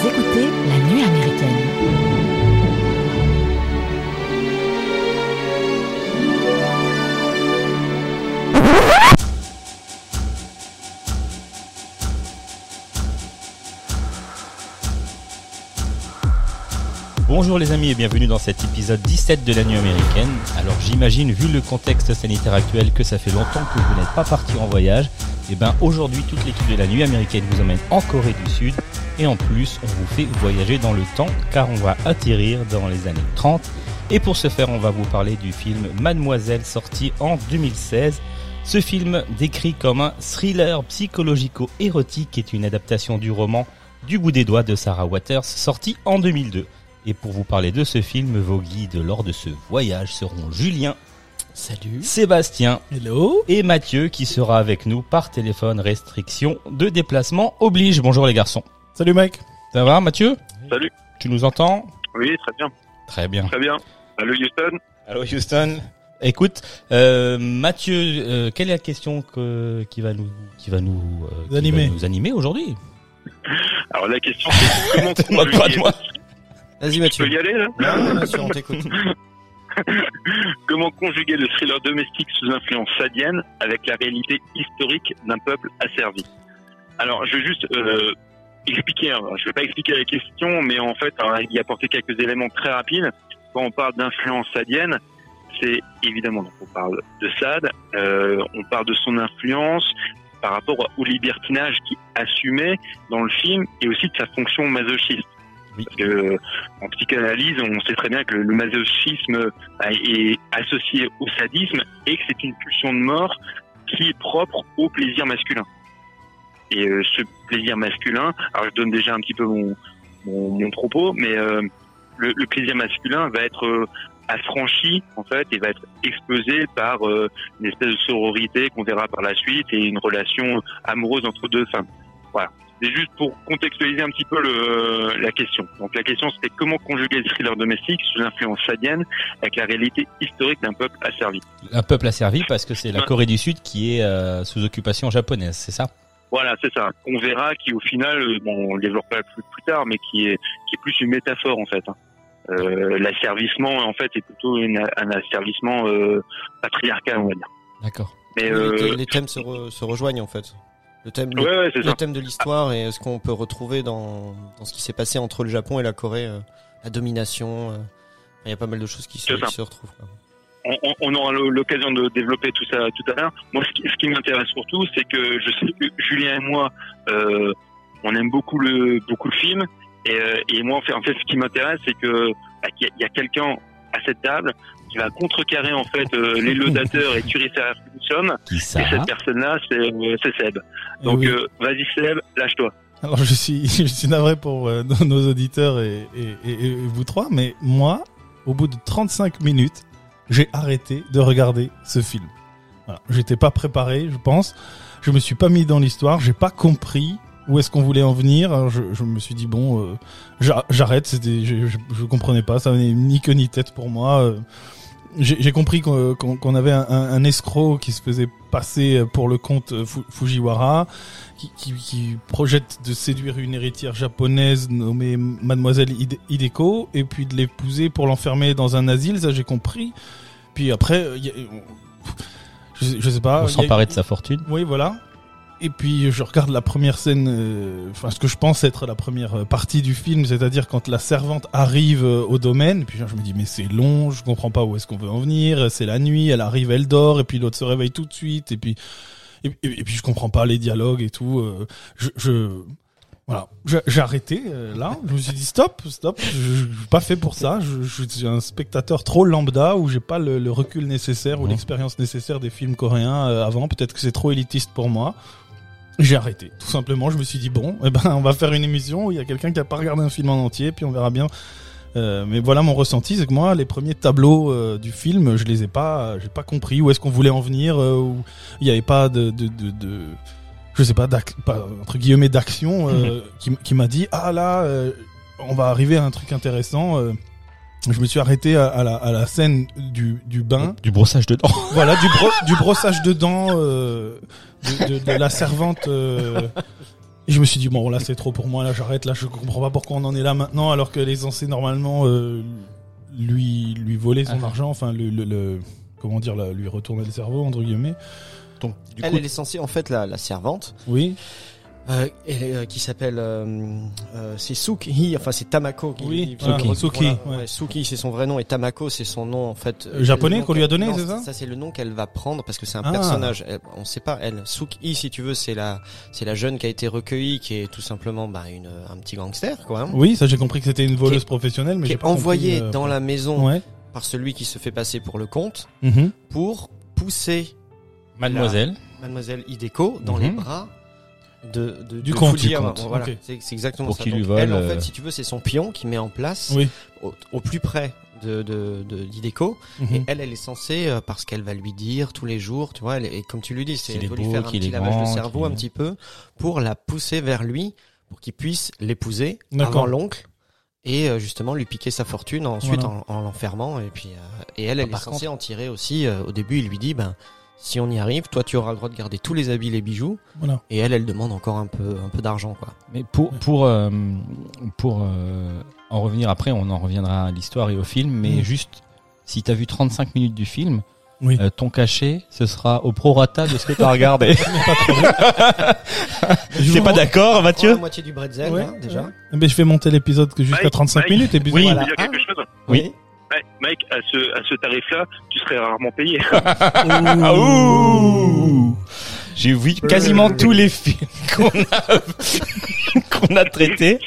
Écoutez La Nuit américaine. Bonjour les amis et bienvenue dans cet épisode 17 de la nuit américaine. Alors j'imagine, vu le contexte sanitaire actuel, que ça fait longtemps que vous n'êtes pas parti en voyage. Et ben aujourd'hui, toute l'équipe de la nuit américaine vous emmène en Corée du Sud. Et en plus, on vous fait voyager dans le temps car on va atterrir dans les années 30. Et pour ce faire, on va vous parler du film Mademoiselle sorti en 2016. Ce film, décrit comme un thriller psychologico-érotique, est une adaptation du roman Du bout des doigts de Sarah Waters, sorti en 2002. Et pour vous parler de ce film, vos guides lors de ce voyage seront Julien, Salut. Sébastien Hello. et Mathieu qui sera avec nous par téléphone. Restriction de déplacement oblige. Bonjour les garçons. Salut mec. Ça va Mathieu Salut. Tu nous entends Oui, très bien. Très bien. Très bien. Allô Houston Allô Houston. Écoute, euh, Mathieu, euh, quelle est la question que, qui va nous, qui va nous, euh, qui va Animer. nous animer aujourd'hui Alors la question c'est comment pas de conjuguer... moi. Vas-y Je Mathieu. peux y aller là Ouais, bien sûr, on t'écoute. Comment conjuguer le thriller domestique sous influence sadienne avec la réalité historique d'un peuple asservi? Alors je vais juste euh, expliquer, hein. je vais pas expliquer la question, mais en fait alors, y apporter quelques éléments très rapides. Quand on parle d'influence sadienne, c'est évidemment, donc on parle de Sade, euh, on parle de son influence par rapport au libertinage qu'il assumait dans le film et aussi de sa fonction masochiste. Oui. Parce que euh, en psychanalyse, on sait très bien que le, masochisme est associé au sadisme et que c'est une pulsion de mort qui est propre au plaisir masculin. Et euh, ce plaisir masculin, alors je donne déjà un petit peu mon, mon, mon propos, mais euh, le, le plaisir masculin va être euh, affranchi en fait et va être exposé par euh, une espèce de sororité qu'on verra par la suite et une relation amoureuse entre deux femmes. Voilà. C'est juste pour contextualiser un petit peu le, la question. Donc la question c'était comment conjuguer le thriller domestique sous l'influence sadienne avec la réalité historique d'un peuple asservi? Un peuple asservi parce que c'est la. Corée du Sud qui est euh, sous occupation japonaise, c'est ça? Voilà, c'est ça. On verra qui au final, euh, bon, on le développera plus, plus tard, mais qui est qui est plus une métaphore en fait. hein. Euh, l'asservissement en fait est plutôt une- un asservissement euh, patriarcal, on va dire. D'accord. Mais euh, les, les thèmes se, re- se rejoignent en fait. Le thème, le, ouais, ouais, c'est le ça. thème de l'histoire et ce qu'on peut retrouver dans, dans ce qui s'est passé entre le Japon et la Corée, euh, la domination. euh, Il y a pas mal de choses qui se, qui se retrouvent. quoi. On, aura l'occasion de développer tout ça tout à l'heure. Moi, ce qui, ce qui m'intéresse surtout, c'est que je sais que Julien et moi, euh, on aime beaucoup le beaucoup le film, et, euh, et moi, en fait, en fait, ce qui m'intéresse, c'est que bah, qu'il y a, il y a quelqu'un à cette table qui va contrecarrer en fait euh, les laudateurs et ça Et cette personne-là, c'est euh, Seb. Eh Donc, oui. vas-y Seb, lâche-toi. Alors je suis, je suis navré pour nos- auditeurs et, et, et- et vous trois, mais moi, au bout de 35 minutes, j'ai arrêté de regarder ce film. J'étais pas préparé, je pense. Je me suis pas mis dans l'histoire, j'ai pas compris où est-ce qu'on voulait en venir. Je, me suis dit bon, euh, j'a- j'arrête. Je, je comprenais pas, ça n'avait ni queue ni tête pour moi. Euh, J'ai compris qu'on qu'on avait un, un- escroc qui se faisait passer pour le comte Fu- Fujiwara qui, qui, qui projette de séduire une héritière japonaise nommée Mademoiselle Hide- Hideko et puis de l'épouser pour l'enfermer dans un asile, ça j'ai compris. Puis après, y a- je, sais- je sais pas. A- s'emparer de sa fortune. Oui, voilà. Et puis je regarde la première scène, euh, enfin ce que je pense être la première partie du film, c'est-à-dire quand la servante arrive euh, au domaine, puis je me dis mais c'est long, je comprends pas où est-ce qu'on veut en venir, c'est la nuit, elle arrive, elle dort, et puis l'autre se réveille tout de suite, et puis et, et- et puis je comprends pas les dialogues et tout. euh, je, je voilà, j'ai arrêté euh, là. Je me suis dit stop, stop. Je, je suis pas fait pour ça. Je, je suis un spectateur trop lambda où j'ai pas le, le recul nécessaire ou l'expérience nécessaire des films coréens euh, avant. Peut-être que c'est trop élitiste pour moi. J'ai arrêté. Tout simplement, je me suis dit bon, eh ben on va faire une émission où il y a quelqu'un qui a pas regardé un film en entier, puis on verra bien. Euh, mais voilà mon ressenti, c'est que moi les premiers tableaux euh, du film, je les ai pas, j'ai pas compris où est-ce qu'on voulait en venir, euh, où il y avait pas de, de, de, de je sais pas, pas entre guillemets d'action euh, qui, qui m'a dit ah là euh, on va arriver à un truc intéressant. euh. je me suis arrêté à, à la, à la scène du, du bain. Du brossage de dents. Voilà, du, bro- du brossage de dents euh, de, de- de la servante. euh, Et je me suis dit bon là c'est trop pour moi là j'arrête là je comprends pas pourquoi on en est là maintenant alors qu'elle est censée normalement euh, lui lui voler son Ah. argent enfin le, le, le- comment dire là, lui retourner le cerveau entre guillemets. Donc, du Elle, coup, elle est censée, en fait, la, la servante, Oui. Euh, est, euh, qui s'appelle, euh, c'est Suki, enfin c'est Tamako. Qui, Oui, voilà, Suki, voilà, ouais. Suki, c'est son vrai nom et Tamako, c'est son nom en fait. Japonais qu'on lui a donné, c'est ça Ça c'est le nom qu'elle va prendre parce que c'est un Ah. personnage. Elle- on sait pas. Elle, Suki, si tu veux, c'est la, c'est la jeune qui a été recueillie, qui est tout simplement bah, une, un petit gangster, quoi. hein, Oui ça j'ai compris que c'était une voleuse est- professionnelle mais j'ai envoyée euh, dans la maison Ouais. par celui qui se fait passer pour le comte Mhm. pour pousser mademoiselle. Mademoiselle Hideko dans Mhm. les bras de, de Du de Fuji du comte, Voilà, c'est exactement Pour ça. qu'il lui Donc, vole, elle, en euh, fait, si tu veux, c'est son pion qui met en place Oui. au, au plus près de de de d'Hideko. Et Mhm. elle, elle est censée euh, parce qu'elle va lui dire tous les jours, tu vois. Elle, est- et comme tu lui dis, c'est Qu'il elle lui faire un petit lavage de cerveau un petit peu pour la pousser vers lui, pour qu'il puisse l'épouser D'accord. avant l'oncle. Et euh, justement lui piquer sa fortune ensuite Voilà. en, en l'enfermant et puis euh, et elle elle Ah, par est censée en tirer aussi euh, au début il lui dit ben si on y arrive toi tu auras le droit de garder tous les habits les bijoux Voilà. et elle, elle demande encore un peu, un peu d'argent, quoi. Mais pour pour euh, pour euh, en revenir après, on en reviendra à l'histoire et au film, mais Mm. juste si t'as vu 35 minutes du film, Oui. euh, ton cachet, ce sera au prorata de ce que t'as regardé. Je vous pas d'accord, Mathieu la moitié du bretzel, Ouais, hein, déjà. ouais. Ben, je vais monter l'épisode que jusqu'à Mike, 35 Mike. minutes et puis Oui. Voilà. chose Oui. Ouais, Mike, à ce, à ce tarif-là, tu serais rarement payé. Ah, ouh J'ai vu quasiment tous les films qu'on a qu'on a traités.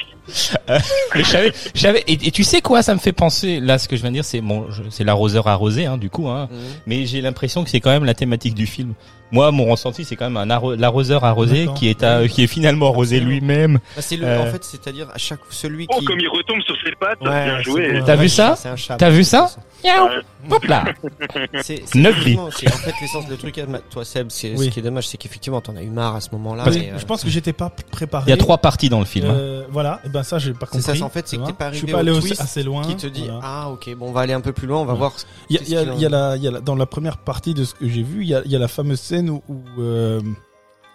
Euh, je savais, je savais- et, et tu sais quoi, ça me fait penser. Là, ce que je viens de dire, c'est bon, c'est l'arroseur arrosé, hein, du coup. Hein, Mhm. mais j'ai l'impression que c'est quand même la thématique du film. Moi, mon ressenti, c'est quand même un arro- l'arroseur arrosé D'accord. qui est à- qui est finalement arrosé lui-même. Bah, c'est le, Euh. en fait, c'est-à-dire à chaque celui Oh, qui. comme il retombe sur ses pattes, Ouais, bien joué. bon, T'as ouais, vu ça C'est un chat. T'as vu ça. Hop là. C'est en fait l'essence le truc. Toi, Seb, c'est Oui. ce qui est dommage, c'est qu'effectivement, t'en as eu marre à ce moment-là. Euh, je pense que j'étais pas préparé. Il y a trois parties dans le film. hein. Euh, voilà, ben ça j'ai pas C'est compris. ça, en fait, c'est que t'es pas Je suis arrivé pas au allé twist assez loin. qui te dit voilà. ah ok bon on va aller un peu plus loin on va Ouais. voir Il y a, y a- la, y la- dans la première partie de ce que j'ai vu, il y a, y a la fameuse scène où, où, euh,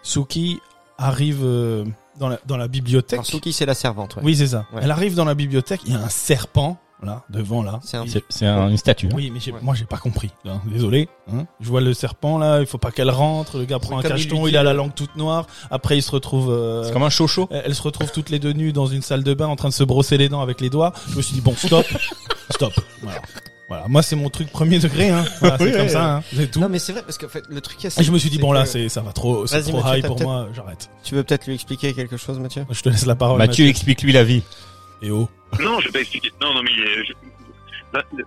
Suki arrive euh, dans la, dans la bibliothèque. Alors, Suki c'est la servante ouais. Oui, c'est ça. Ouais. Elle arrive dans la bibliothèque, il y a un serpent là devant là. c'est un Et- C'est c'est un- une statue. hein. Oui, mais j'ai- Ouais. moi j'ai pas compris. hein. Désolé. Hein. Je vois le serpent là, il faut pas qu'elle rentre. Le gars prend un il cacheton, lui il, a la euh, langue toute noire. Après, il se retrouve. euh, C'est comme un chocho. Elles se retrouvent toutes les deux nues dans une salle de bain en train de se brosser les dents avec les doigts. Je me suis dit bon stop, stop. Voilà. Voilà. Moi c'est mon truc premier degré. Hein. Voilà, c'est Oui, comme ouais, ça. Hein. C'est tout. non mais c'est vrai parce qu'en fait le truc Et je me suis dit bon là que- c'est ça va trop, c'est Vas-y, trop Mathieu, high pour moi. J'arrête. tu veux peut-être lui expliquer quelque chose Mathieu? Je te laisse la parole. Mathieu, explique-lui la vie. Et oh. Non, je vais pas expliquer. Non, non, mais euh, je-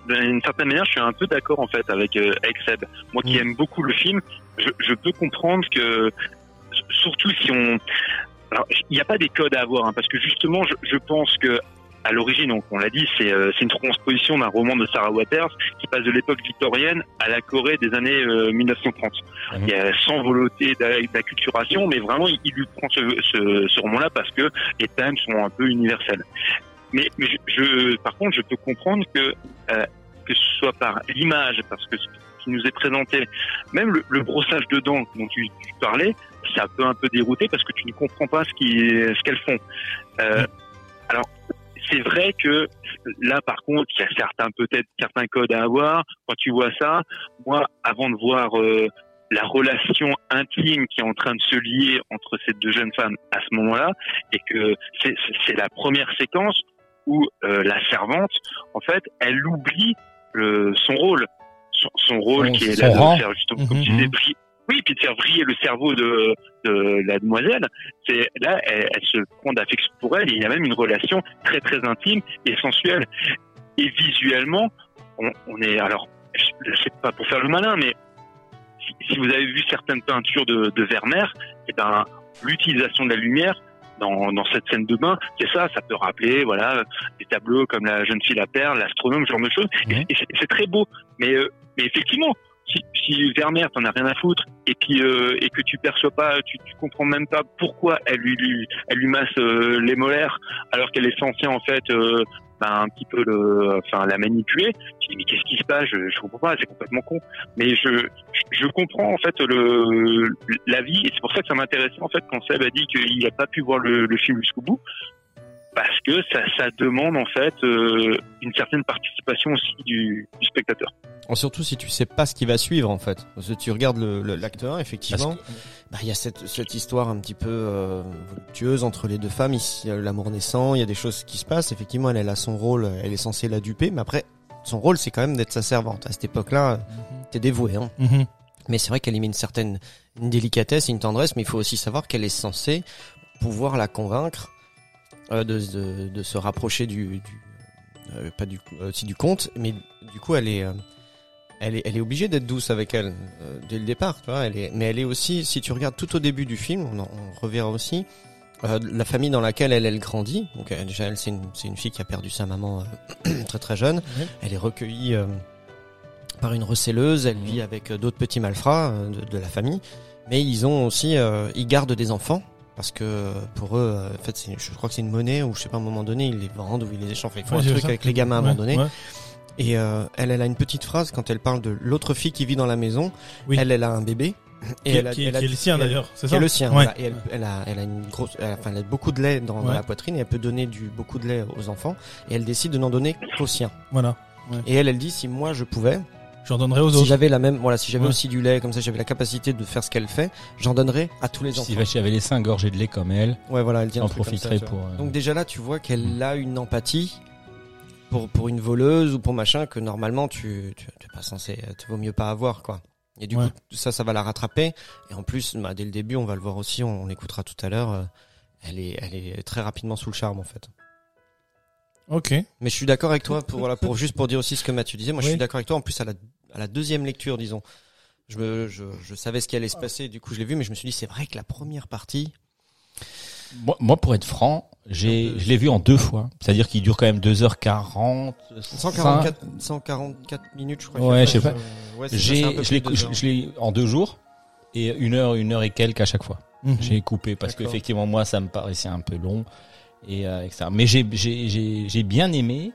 d'une certaine manière, je suis un peu d'accord en fait avec euh, avec Seb. Moi qui Mm. aime beaucoup le film, je, je peux comprendre que surtout si on, alors il n'y a pas des codes à avoir, hein, parce que justement, je, je pense que à l'origine, on l'a dit, c'est euh, une transposition d'un roman de Sarah Waters qui passe de l'époque victorienne à la Corée des années euh, 1930. Mhm. Il y a sans volonté d'a- d'acculturation, mais vraiment il, il lui prend ce, ce, ce roman-là parce que les thèmes sont un peu universels. Mais, mais je, je- par contre, je peux comprendre que euh, que ce soit par l'image, parce que ce qui nous est présenté, même le, le brossage de dents dont tu, tu parlais, ça peut un peu dérouter parce que tu ne comprends pas ce qui ce qu'elles font. Euh, alors c'est vrai que là, par contre, il y a certains peut-être certains codes à avoir. Quand tu vois ça, moi, avant de voir euh, la relation intime qui est en train de se lier entre ces deux jeunes femmes à ce moment-là, et que c'est la première séquence où euh, la servante, en fait, elle oublie le- son rôle, son, son rôle qui est là de faire justement, comme tu disais, briller- oui, puis de faire briller le cerveau de, de la demoiselle. C'est là, elle, elle se prend d'affection pour elle. Et il y a même une relation très très intime et sensuelle. Et visuellement, on, on est alors, je sais pas pour faire le malin, mais si, si vous avez vu certaines peintures de, de Vermeer, et ben l'utilisation de la lumière dans, dans cette scène de bain, c'est ça, ça peut rappeler voilà des tableaux comme la jeune fille la perle, l'astronome, ce genre de choses. Et, c'est- c'est très beau, mais euh, mais effectivement, si, si Vermeer t'en as rien à foutre et puis euh, et que tu perçois pas, tu, tu comprends même pas pourquoi elle lui, elle lui masse euh, les molaires alors qu'elle est censée en fait euh, ben, un petit peu le, enfin la manipuler. Je dis mais qu'est-ce qui se passe? Je, je comprends pas, c'est complètement con. Mais je, je comprends en fait le la vie et c'est pour ça que ça m'intéressait en fait quand Seb a dit qu'il n'a pas pu voir le film jusqu'au bout parce que ça, ça demande en fait euh, une certaine participation aussi du, du spectateur. Surtout si tu sais pas ce qui va suivre en fait. Parce que tu regardes le, le- l'acte 1, effectivement, bah, il y a cette, cette histoire un petit peu euh, voluptueuse entre les deux femmes. Ici, il y a l'amour naissant, il y a des choses qui se passent. Effectivement, elle, elle a son rôle, elle est censée la duper, mais après, son rôle, c'est quand même d'être sa servante. À cette époque-là, euh, t'es dévoué. Hein. Mhm. Mais c'est vrai qu'elle y met une certaine une délicatesse, une tendresse, mais il faut aussi savoir qu'elle est censée pouvoir la convaincre de, de, de se rapprocher du, du euh, pas du euh, aussi du compte, mais du coup elle est euh, elle est elle est obligée d'être douce avec elle euh, dès le départ, tu vois. Elle est mais elle est aussi si tu regardes tout au début du film, on, reverra aussi euh, la famille dans laquelle elle elle grandit. Donc euh, déjà elle c'est une c'est une fille qui a perdu sa maman euh, très très jeune. Elle est recueillie euh, par une recelleuse. Elle vit avec euh, d'autres petits malfrats euh, de, de la famille. Mais ils ont aussi, euh, ils gardent des enfants parce que pour eux, euh, en fait, je crois que c'est une monnaie ou je sais pas à un moment donné ils les vendent ou ils les échangent. Enfin, ils font Ouais, un truc ça. avec les gamins à un moment donné. ouais. Et euh, elle, elle a une petite phrase quand elle parle de l'autre fille qui vit dans la maison. Oui. Elle, elle a un bébé. Qui, elle a, qui- elle a- qui est le sien d'ailleurs, c'est qui ça est le sien. Voilà. Et elle, elle a, elle a une grosse, elle a- enfin, elle a beaucoup de lait dans, dans la poitrine et elle peut donner du beaucoup de lait aux enfants. Et elle décide de n'en donner qu'au sien. Voilà. Et elle, elle dit si moi je pouvais, J'en donnerai aux si autres. j'avais la même, voilà, si j'avais Ouais. aussi du lait, comme ça, j'avais la capacité de faire ce qu'elle fait, j'en donnerais à tous les enfants. Si Vachi avait laissé un gorgé de lait comme elle, Ouais, voilà, elle en ça, profiterait pour. euh, Donc déjà là, tu vois qu'elle Mm. a une empathie pour pour une voleuse ou pour machin que normalement tu tu tu es pas censé, tu vaut mieux pas avoir quoi. Et du Ouais. coup, ça, ça va la rattraper. Et en plus, bah, dès le début, on va le voir aussi, on, on l'écoutera tout à l'heure. euh, elle est, elle est très rapidement sous le charme en fait. Ok. Mais je suis d'accord avec toi pour voilà pour juste pour dire aussi ce que Mathieu disait. Moi, je suis d'accord avec toi. En plus, à la à la deuxième lecture, disons, je me je, je savais ce qui allait se passer. Du coup, je l'ai vu, mais je me suis dit c'est vrai que la première partie. Moi, moi, pour être franc, j'ai, je l'ai vu en deux fois. C'est-à-dire qu'il dure quand même 2h40. 144, 144 minutes, je crois. Ouais, je sais pas. Ouais, c'est ça, c'est J'ai, un peu je l'ai, je, l'ai en deux jours. Et une heure, une heure et quelques à chaque fois. Mhm. J'ai coupé parce qu'effectivement, moi, ça me paraissait un peu long. Et, euh, etc. Mais j'ai, j'ai, j'ai, j'ai bien aimé.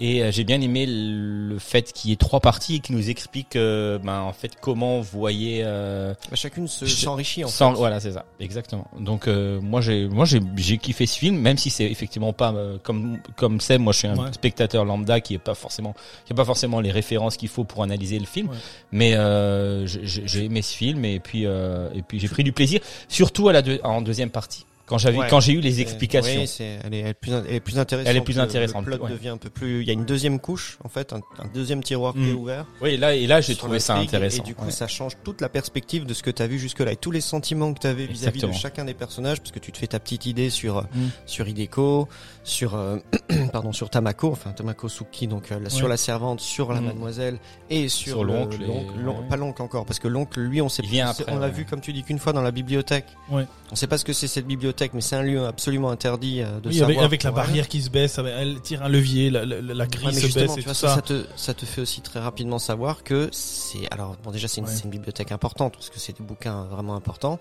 Et euh, j'ai bien aimé le fait qu'il y ait trois parties et qui nous explique, euh, ben, en fait, comment vous voyez, euh, Bah, chacune se- s'enrichit en sans, fait. voilà, c'est ça, exactement. Donc euh, moi j'ai moi j'ai j'ai kiffé ce film, même si c'est effectivement pas euh, comme comme c'est moi je suis un Ouais. spectateur lambda qui est pas forcément qui a pas forcément les références qu'il faut pour analyser le film, Ouais. mais euh, j'ai- j'ai j'ai aimé ce film et puis euh, et puis j'ai pris du plaisir, surtout à la deux- en deuxième partie quand j'avais Ouais. quand j'ai eu les C'est- explications. Oui, c'est, elle est, elle est plus, elle est plus intéressante. Elle est plus Le- intéressante, Le plot ouais. devient un peu plus. Il y a une deuxième couche, en fait, un, un deuxième tiroir qui est Mm. ouvert. Oui, là et là j'ai trouvé ça intéressant. Et du coup, ouais. ça change toute la perspective de ce que tu as vu jusque-là et tous les sentiments que tu avais vis-à-vis de chacun des personnages, parce que tu te fais ta petite idée sur euh, Mm. sur Hideko, sur euh, pardon, sur Tamako, enfin Tamako Suki, donc euh, sur la servante, sur la Mm. mademoiselle et sur, Sur le- l'oncle et- pas l'oncle encore, parce que l'oncle, lui, on sait Il vient c'est- après, on l'a vu comme tu dis qu'une fois dans la bibliothèque. On sait pas ce que c'est cette bibliothèque, mais c'est un lieu absolument interdit euh, de Oui, savoir. avec, avec la elle. barrière qui se baisse, elle tire un levier, la, la, la grille Ouais, mais se baisse et tu vois, tout ça, ça. ça te, ça te fait aussi très rapidement savoir que c'est, alors bon déjà c'est une, Ouais. c'est une bibliothèque importante parce que c'est des bouquins vraiment importants,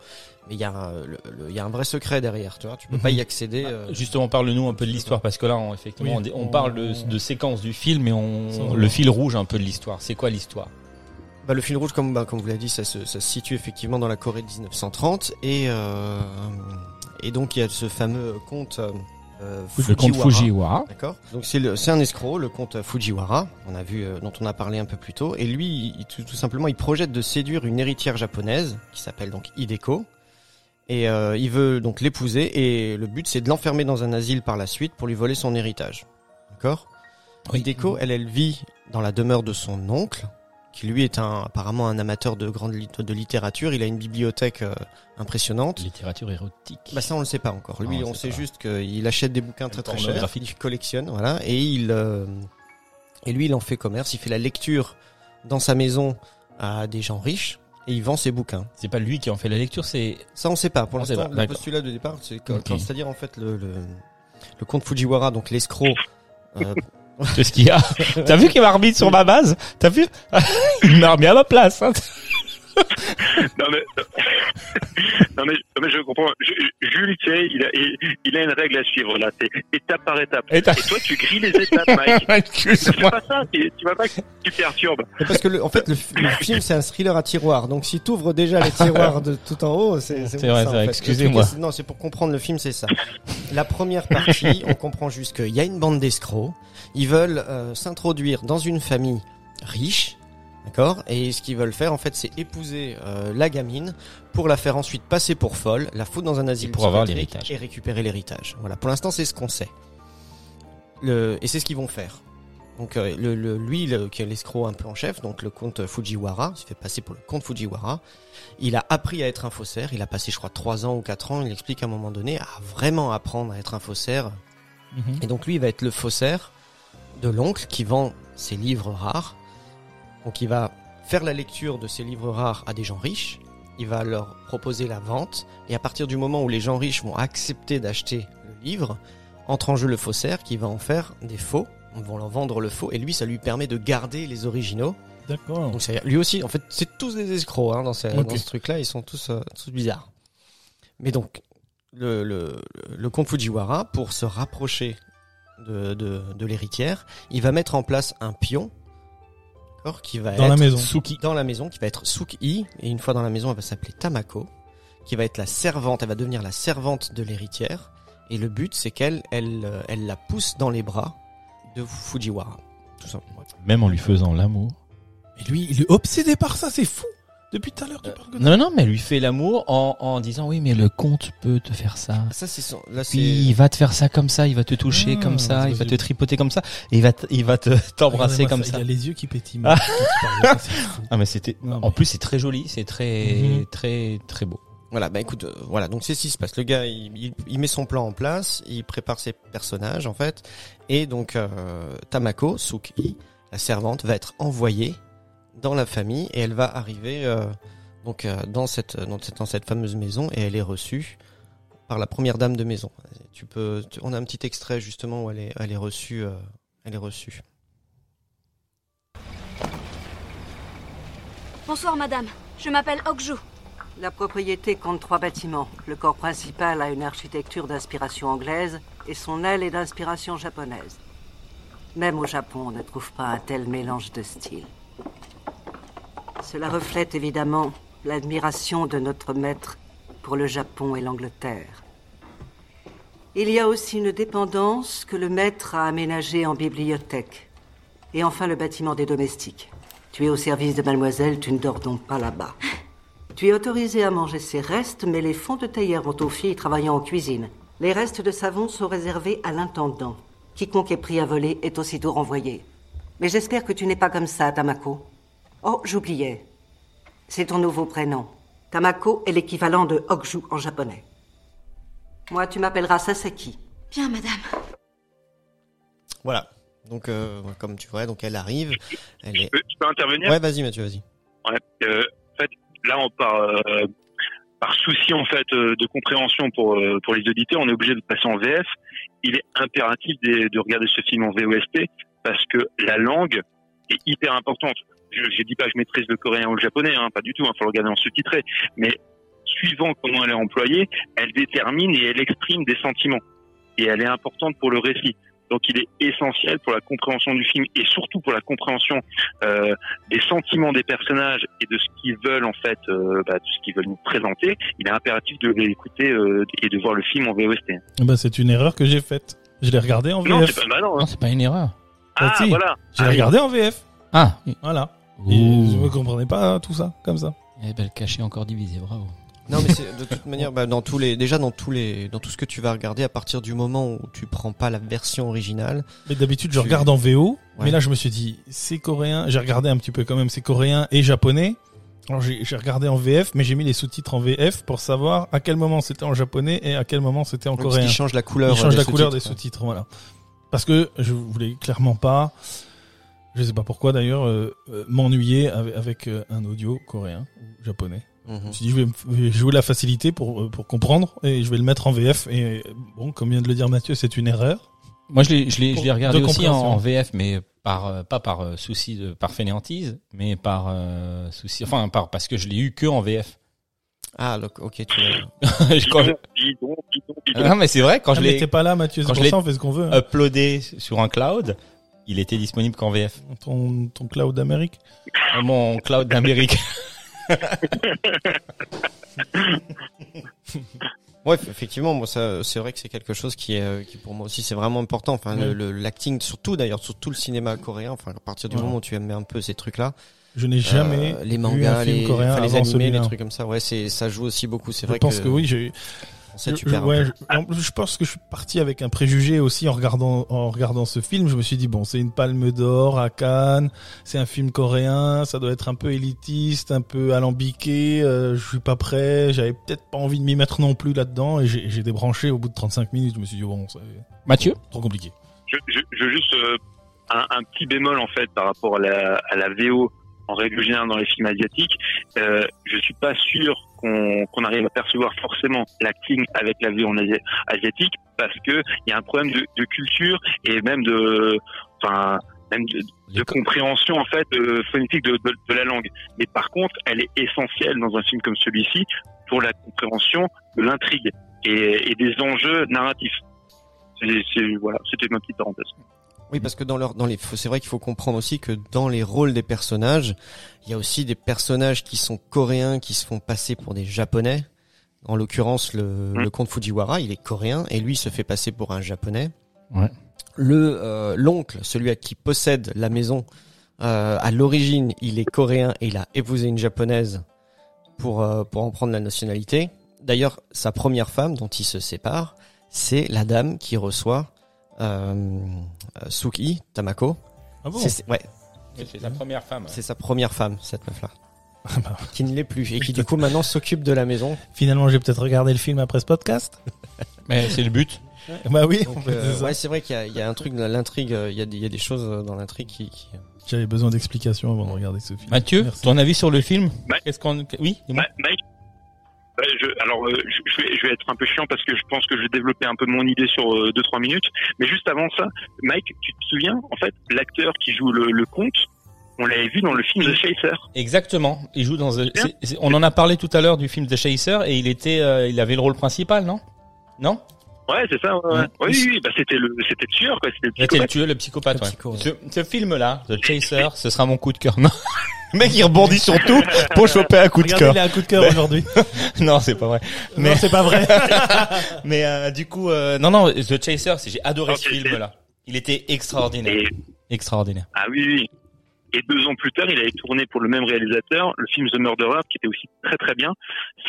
mais il y a, un- le- y a un vrai secret derrière, tu vois, tu peux Mhm. pas y accéder. euh, Justement, parle-nous un peu de l'histoire parce que là, on, effectivement, Oui, on, on on- parle de, de séquences du film et on le fil rouge un peu de l'histoire. C'est quoi l'histoire? Bah, le fil rouge, comme, bah, comme vous l'avez dit, ça se, ça se situe effectivement dans la Corée de 1930 et euh, et donc il y a ce fameux comte euh, Le comte Fujiwara. D'accord. Donc c'est un escroc, le comte Fujiwara, on a vu, euh, dont on a parlé un peu plus tôt. Et lui, il- tout, tout simplement, il projette de séduire une héritière japonaise qui s'appelle donc Hideko. Et euh, il veut donc l'épouser. Et le but, c'est de l'enfermer dans un asile par la suite pour lui voler son héritage. D'accord? Hideko, elle, elle vit dans la demeure de son oncle, qui lui est un, apparemment un amateur de grande lit- de littérature. Il a une bibliothèque euh, impressionnante. Littérature érotique. Bah ça on le sait pas encore. Lui Non, on on sait pas. juste qu'il achète des bouquins très très chers, il collectionne, voilà, et il euh, et lui il en fait commerce, il fait la lecture dans sa maison à des gens riches et il vend ses bouquins. c'est pas lui qui en fait la lecture, c'est Ça on sait pas. Pour l'instant, le postulat de départ, c'est que- Ok. quand- c'est-à-dire en fait le le, le comte Fujiwara, donc l'escroc. euh, c'est ce qu'il y a? T'as vu qu'il m'a remis sur ma base? T'as vu? Il m'a remis à ma place. hein. non, mais, non, mais, non, mais je comprends. Je- Jules, tu sais, il a, il, il a une règle à suivre là. C'est étape par étape. Et toi, tu grilles les étapes, Mike. Excuse-moi. pas ça. Tu tu vas pas que tu perturbes. Mais parce que le, en fait le, film c'est un thriller à tiroir. Donc si tu ouvres déjà les tiroirs de tout en haut, c'est C'est pour vrai, vrai, excusez-moi. Non, c'est pour comprendre le film, c'est ça. La première partie, on comprend juste qu'il y a une bande d'escrocs. Ils veulent euh, s'introduire dans une famille riche. D'accord? Et ce qu'ils veulent faire, en fait, c'est épouser euh, la gamine pour la faire ensuite passer pour folle, la foutre dans un asile pour avoir l'héritage. et récupérer l'héritage. Voilà. Pour l'instant, c'est ce qu'on sait. Le... Et c'est ce qu'ils vont faire. Donc euh, le, le- lui, le- qui est l'escroc un peu en chef, donc le comte Fujiwara, il se fait passer pour le comte Fujiwara. Il a appris à être un faussaire. Il a passé, je crois, trois ans ou quatre ans. Il explique à un moment donné à vraiment apprendre à être un faussaire. Mhm. Et donc lui, il va être le faussaire de l'oncle qui vend ses livres rares. Donc il va faire la lecture de ces livres rares à des gens riches. Il va leur proposer la vente. Et à partir du moment où les gens riches vont accepter d'acheter le livre, entre en jeu le faussaire qui va en faire des faux. On va leur vendre le faux. Et lui, ça lui permet de garder les originaux. D'accord. Donc lui aussi, en fait, c'est tous des escrocs hein, dans, ce, Ok. dans ce truc-là. Ils sont tous, euh, tous bizarres. Mais donc, le, le, le comte Fujiwara, pour se rapprocher de, de, de l'héritière, il va mettre en place un pion, d'accord, qui va Dans être la maison. Suki. dans la maison, qui va être Suki, et une fois dans la maison, elle va s'appeler Tamako, qui va être la servante, elle va devenir la servante de l'héritière, et le but, c'est qu'elle, elle, euh, elle la pousse dans les bras de Fujiwara, tout simplement. Même en lui faisant l'amour. Mais lui, il est obsédé par ça, c'est fou. Depuis tout à l'heure, tu parles que de Non, non, mais elle lui fait l'amour en, en disant oui, mais le comte peut te faire ça. Ah, Ça, c'est son, là, c'est, Puis il va te faire ça comme ça, il va te toucher Ah, comme ça, il va te tripoter comme ça, et il va te, il va te t'embrasser Regardez-moi comme Il ça. a les yeux qui pétillent. Ah. quand tu parles de ça, c'est fou. Ah mais c'était. Non, En mais- plus c'est très joli, c'est très Mhm. très très beau. Voilà, bah écoute, euh, voilà, donc c'est ce qui se passe. Le gars, il, il- il met son plan en place, il prépare ses personnages en fait, et donc euh, Tamako, Suki, la servante, va être envoyée dans la famille et elle va arriver euh, donc euh, dans cette dans cette dans cette fameuse maison et elle est reçue par la première dame de maison. Tu peux, tu- on a un petit extrait justement où elle est elle est reçue, euh, elle est reçue. Bonsoir madame, je m'appelle Okju. La propriété compte trois bâtiments. Le corps principal a une architecture d'inspiration anglaise et son aile est d'inspiration japonaise. Même au Japon, on ne trouve pas un tel mélange de styles. Cela reflète évidemment l'admiration de notre maître pour le Japon et l'Angleterre. Il y a aussi une dépendance que le maître a aménagée en bibliothèque. Et enfin le bâtiment des domestiques. Tu es au service de mademoiselle, tu ne dors donc pas là-bas. Tu es autorisé à manger ces restes, mais les fonds de théière vont aux filles travaillant en cuisine. Les restes de savon sont réservés à l'intendant. Quiconque est pris à voler est aussitôt renvoyé. Mais j'espère que tu n'es pas comme ça, Tamako. Oh, j'oubliais. C'est ton nouveau prénom. Tamako est l'équivalent de Okju en japonais. Moi, tu m'appelleras Sasaki. Bien madame. Voilà. Donc euh, comme tu vois, donc elle arrive, elle Je est. peux, je peux intervenir? Ouais, vas-y Mathieu, vas-y. Ouais, euh, en fait, là, on par, euh, par souci en fait euh, de compréhension pour euh, pour les auditeurs, on est obligé de passer en VF. Il est impératif de, de regarder ce film en VOST parce que la langue est hyper importante. Je, je dis pas que je maîtrise le coréen ou le japonais, hein, pas du tout. Il faut le regarder en sous-titré. Mais suivant comment elle est employée, elle détermine et elle exprime des sentiments. Et elle est importante pour le récit. Donc il est essentiel pour la compréhension du film et surtout pour la compréhension euh, des sentiments des personnages et de ce qu'ils veulent en fait, euh, bah, de ce qu'ils veulent nous présenter, il est impératif de l'écouter euh, et de voir le film en VOST. Eh ben, c'est une erreur que j'ai faite. Je l'ai regardé en Non, VF. c'est pas bah non. hein. Non, c'est pas une erreur. Ah, si. voilà. J'ai Ah, regardé en VF. Ah. Voilà. Et je ne comprenais pas tout ça, comme ça. Eh ben le cachet encore divisé, bravo. Non mais c'est de toute manière bah, dans tous les déjà dans tous les dans tout ce que tu vas regarder à partir du moment où tu prends pas la version originale Mais d'habitude, je Tu- regarde en VO. Ouais. Mais là, je me suis dit, c'est coréen. J'ai regardé un petit peu quand même, c'est coréen et japonais. Alors, j'ai j'ai regardé en VF, mais j'ai mis les sous-titres en VF pour savoir à quel moment c'était en japonais et à quel moment c'était en coréen. qui change la couleur Il change euh, la couleur des sous-titres. sous-titres, voilà. Parce que je voulais clairement pas, je sais pas pourquoi d'ailleurs, euh, euh, m'ennuyer avec, avec, euh, un audio coréen ou japonais. Je Mhm. me suis dit, je vais, je vais jouer la facilité pour, euh, pour comprendre et je vais le mettre en VF. Et bon, comme vient de le dire Mathieu, c'est une erreur. Moi, je l'ai, je l'ai, je l'ai Pour- regardé aussi en, VF, mais par pas par souci de par fainéantise, mais par euh, souci, enfin par parce que je l'ai eu que en VF. Ah, ok, tu l'as- Quand je- donc. Non, mais c'est vrai quand Ah, je l'ai pas là, Mathieu. quand C'est je pour l'ai- ça, on fait ce qu'on veut. hein. uploadé sur un cloud, il était disponible qu'en VF. Ton, ton cloud d'Amérique. Mon cloud d'Amérique. Ouais, effectivement, moi, ça, c'est vrai que c'est quelque chose qui est, qui pour moi aussi, c'est vraiment important. Enfin, le- l'acting, surtout d'ailleurs, sur tout le cinéma coréen. Enfin, à partir du Ouais. moment où tu aimes un peu ces trucs-là, Je n'ai jamais euh, les vu mangas, un film les, coréen les animés, les trucs comme ça. Ouais, c'est, ça joue aussi beaucoup. C'est Je vrai pense que, que oui, j'ai. Tu je- perds un ouais, peu. je, en plus, je pense que je suis parti avec un préjugé aussi en regardant en regardant ce film. Je me suis dit bon, c'est une Palme d'Or à Cannes, c'est un film coréen, ça doit être un peu élitiste, un peu alambiqué. euh, je suis pas prêt, j'avais peut-être pas envie de m'y mettre non plus là-dedans et j'ai débranché au bout de 35 minutes. Je me suis dit bon, c'est Mathieu trop compliqué. je, je, je veux juste euh, un, un petit bémol en fait par rapport à la, à la VO en règle générale dans les films asiatiques. Euh, je suis pas sûr qu'on qu'on arrive à percevoir forcément l'acting avec la VO en asi- asiatique parce que il y a un problème de, de culture et même de, enfin même de, de compréhension en fait euh, phonétique de, de, de la langue. Mais par contre, elle est essentielle dans un film comme celui-ci pour la compréhension de l'intrigue et, et des enjeux narratifs. C'est- voilà, c'était ma petite parenthèse. Oui, parce que dans leur, dans les, c'est vrai qu'il faut comprendre aussi que dans les rôles des personnages, il y a aussi des personnages qui sont coréens qui se font passer pour des japonais. En l'occurrence, le, Mm. le comte Fujiwara, il est coréen et lui il se fait passer pour un japonais. Ouais. Le euh, l'oncle, celui à qui possède la maison, euh, à l'origine, il est coréen et il a épousé une japonaise pour euh, pour en prendre la nationalité. D'ailleurs, sa première femme, dont il se sépare, c'est la dame qui reçoit Suki Tamako. Ah bon C'est- c'est- ouais, C'est sa première femme. c'est sa première femme, cette meuf-là. Ah bah, Qui ne l'est plus et qui du coup maintenant s'occupe de la maison. Finalement, j'ai peut-être regardé le film après ce podcast. Mais c'est le but. Bah oui, Donc, euh, ouais, c'est vrai qu'il y a, il y a un truc dans l'intrigue, euh, il y a, des- il y a des choses euh, dans l'intrigue qui, qui- J'avais besoin d'explications avant de regarder ce film. Mathieu, Merci. ton avis sur le film Ouais. Qu'est-ce qu'on Oui, Mike, euh, je, alors euh, je, vais, je vais être un peu chiant parce que je pense que je vais développer un peu mon idée sur 2-3 minutes. Mais juste avant ça, Mike, tu te souviens, en fait, l'acteur qui joue le, le comte, on l'avait vu dans le film The Chaser. Exactement. Il joue dans. C'est- on en a parlé tout à l'heure du film The Chaser et il était, euh, il avait le rôle principal, non? Non? Ouais, c'est ça. Ouais. Mm. Oui, oui, oui, bah c'était le, c'était le tueur, quoi. C'était le le psychopathe. tueur, le psychopathe. Le ouais. psycho, ouais. Ce, ce film-là, The Chaser, ce sera mon coup de cœur. Non? Le mec, il rebondit sur tout pour choper un coup de Regardez, cœur. il a un coup de cœur Ben- aujourd'hui. Non, c'est pas vrai. Mais Mais, c'est pas vrai. mais euh, du coup, euh, non, non, The Chaser, c'est- j'ai adoré Ok, ce film-là. Il était extraordinaire. Et, Extraordinaire. ah oui, oui. Et deux ans plus tard, il avait tourné pour le même réalisateur le film The Murderer, qui était aussi très très bien.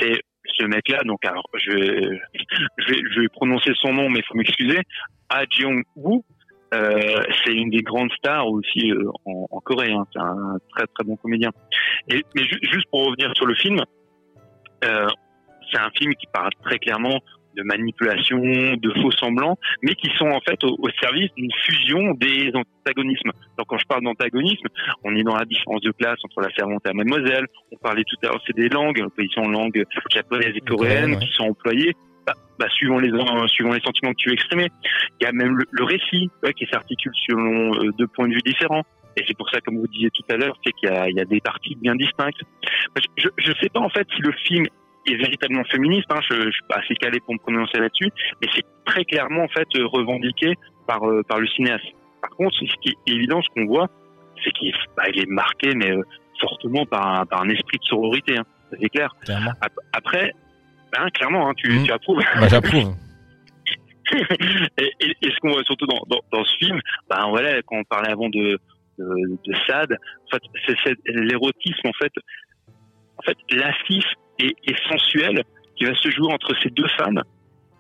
C'est ce mec-là, donc alors je, je, vais, je vais prononcer son nom, mais il faut m'excuser. Ah Jeong-woo, euh, c'est une des grandes stars aussi euh, en, en Corée. hein. C'est un très très bon comédien. Et mais ju- juste pour revenir sur le film, euh, c'est un film qui parle très clairement de manipulation, de faux semblants, mais qui sont en fait au, au service d'une fusion des antagonismes. Donc quand je parle d'antagonisme, on est dans la différence de classe entre la servante et la mademoiselle. On parlait tout à l'heure, c'est des langues, ils sont en langue japonaise et coréenne Coréenne, ouais. qui sont employées. Bah, bah, suivant les euh, suivant les sentiments que tu veux exprimer, il y a même le, le récit ouais, qui s'articule selon euh, deux points de vue différents. Et c'est pour ça, comme vous disiez tout à l'heure, c'est qu'il y a, il y a des parties bien distinctes. Je, je sais pas en fait si le film est véritablement féministe. Hein, je, je suis pas assez calé pour me prononcer là-dessus, mais c'est très clairement en fait euh, revendiqué par euh, par le cinéaste. Par contre, ce qui est évident, ce qu'on voit, c'est qu'il bah, il est marqué, mais fortement par un, par un esprit de sororité. Hein, c'est clair. Clairement. Après, ben, clairement, hein, tu, Mhm. tu approuves. Bah, j'approuve. et, et- et ce qu'on voit surtout dans, dans, dans ce film, ben voilà, quand on parlait avant de de, de Sade, en fait, c'est c'est l'érotisme en fait, en fait, lascif et, et sensuel qui va se jouer entre ces deux femmes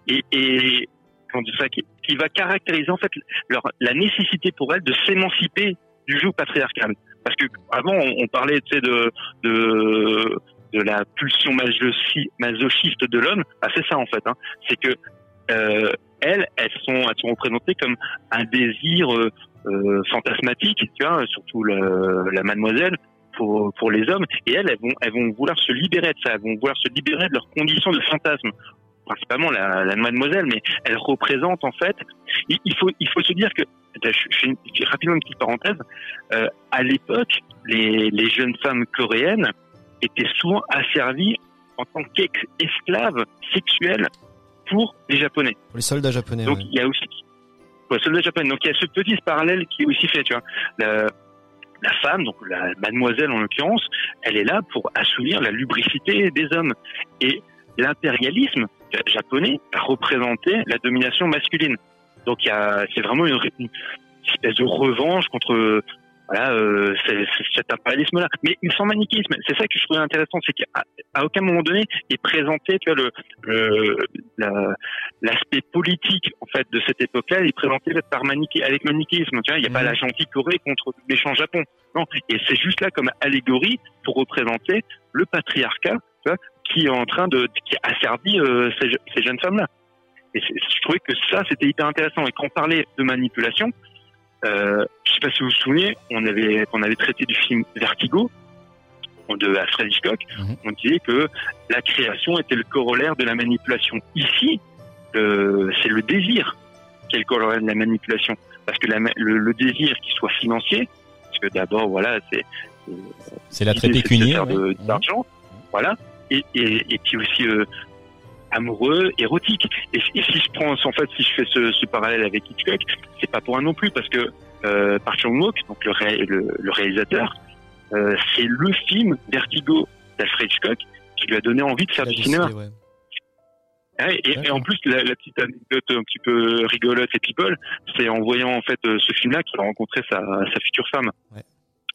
et, et comment dire ça, qui, qui va caractériser en fait leur la nécessité pour elles de s'émanciper du joug patriarcal. Parce que avant, on, on parlait, tu sais, de de de la pulsion masochi- masochiste de l'homme. C'est ça en fait. Hein. C'est que euh, elles, elles sont, représentées comme un désir euh, euh, fantasmatique, tu vois, surtout la mademoiselle pour les hommes. Et elles, elles vont, vouloir se libérer de ça. Elles vont vouloir se libérer de leurs conditions de fantasme principalement la, mademoiselle, mais elle représente en fait. Il, faut il faut se dire que je, fais, rapidement une petite parenthèse. À l'époque, les jeunes femmes coréennes étaient souvent asservies en tant qu'esclaves sexuelles pour les Japonais. Pour les soldats japonais. Donc ouais. il y a aussi pour les soldats japonais. Donc il y a ce petit parallèle qui est aussi fait. Tu vois, la, la femme, donc la mademoiselle en l'occurrence, elle est là pour assouvir la lubricité des hommes. Et l'impérialisme japonais a représenté la domination masculine. Donc c'est vraiment une, une espèce de revanche contre voilà euh, c'est- cet impérialisme-là, mais sans manichéisme. C'est ça que je trouvais intéressant, c'est qu'à à aucun moment donné il présentait tu vois, le, le la- l'aspect politique en fait de cette époque-là, il est présenté par manichéisme, avec manichéisme. Tu vois, il n'y a pas Mhm. la gentille Corée contre le méchant Japon. Non, et c'est juste là comme allégorie pour représenter le patriarcat tu vois, qui est en train de qui asservit euh, ces, ces jeunes femmes-là. Et je trouvais que ça c'était hyper intéressant. Et quand on parlait de manipulation, euh, je sais pas si vous vous souvenez, on avait on avait traité du film Vertigo de Alfred Hitchcock. Mhm. On disait que la création était le corollaire de la manipulation. Ici, euh, c'est le désir qui est le corollaire de la manipulation, parce que la le, le désir qui soit financier, parce que d'abord voilà c'est C'est faire de- ouais. d'argent, voilà, et, et, et puis aussi euh, amoureux, érotique. Et, si- et si je prends, en fait, si je fais ce, ce parallèle avec Hitchcock, c'est pas pour un non plus, parce que euh, Park Chan-wook, donc le, ré- le, le réalisateur, euh, c'est le film Vertigo d'Alfred Hitchcock qui lui a donné envie de faire du cinéma. ouais. Ouais, et, et en plus, la, la petite anecdote un petit peu rigolote et people, c'est en voyant en fait euh, ce film-là qu'il a rencontré sa, sa future femme. Ouais.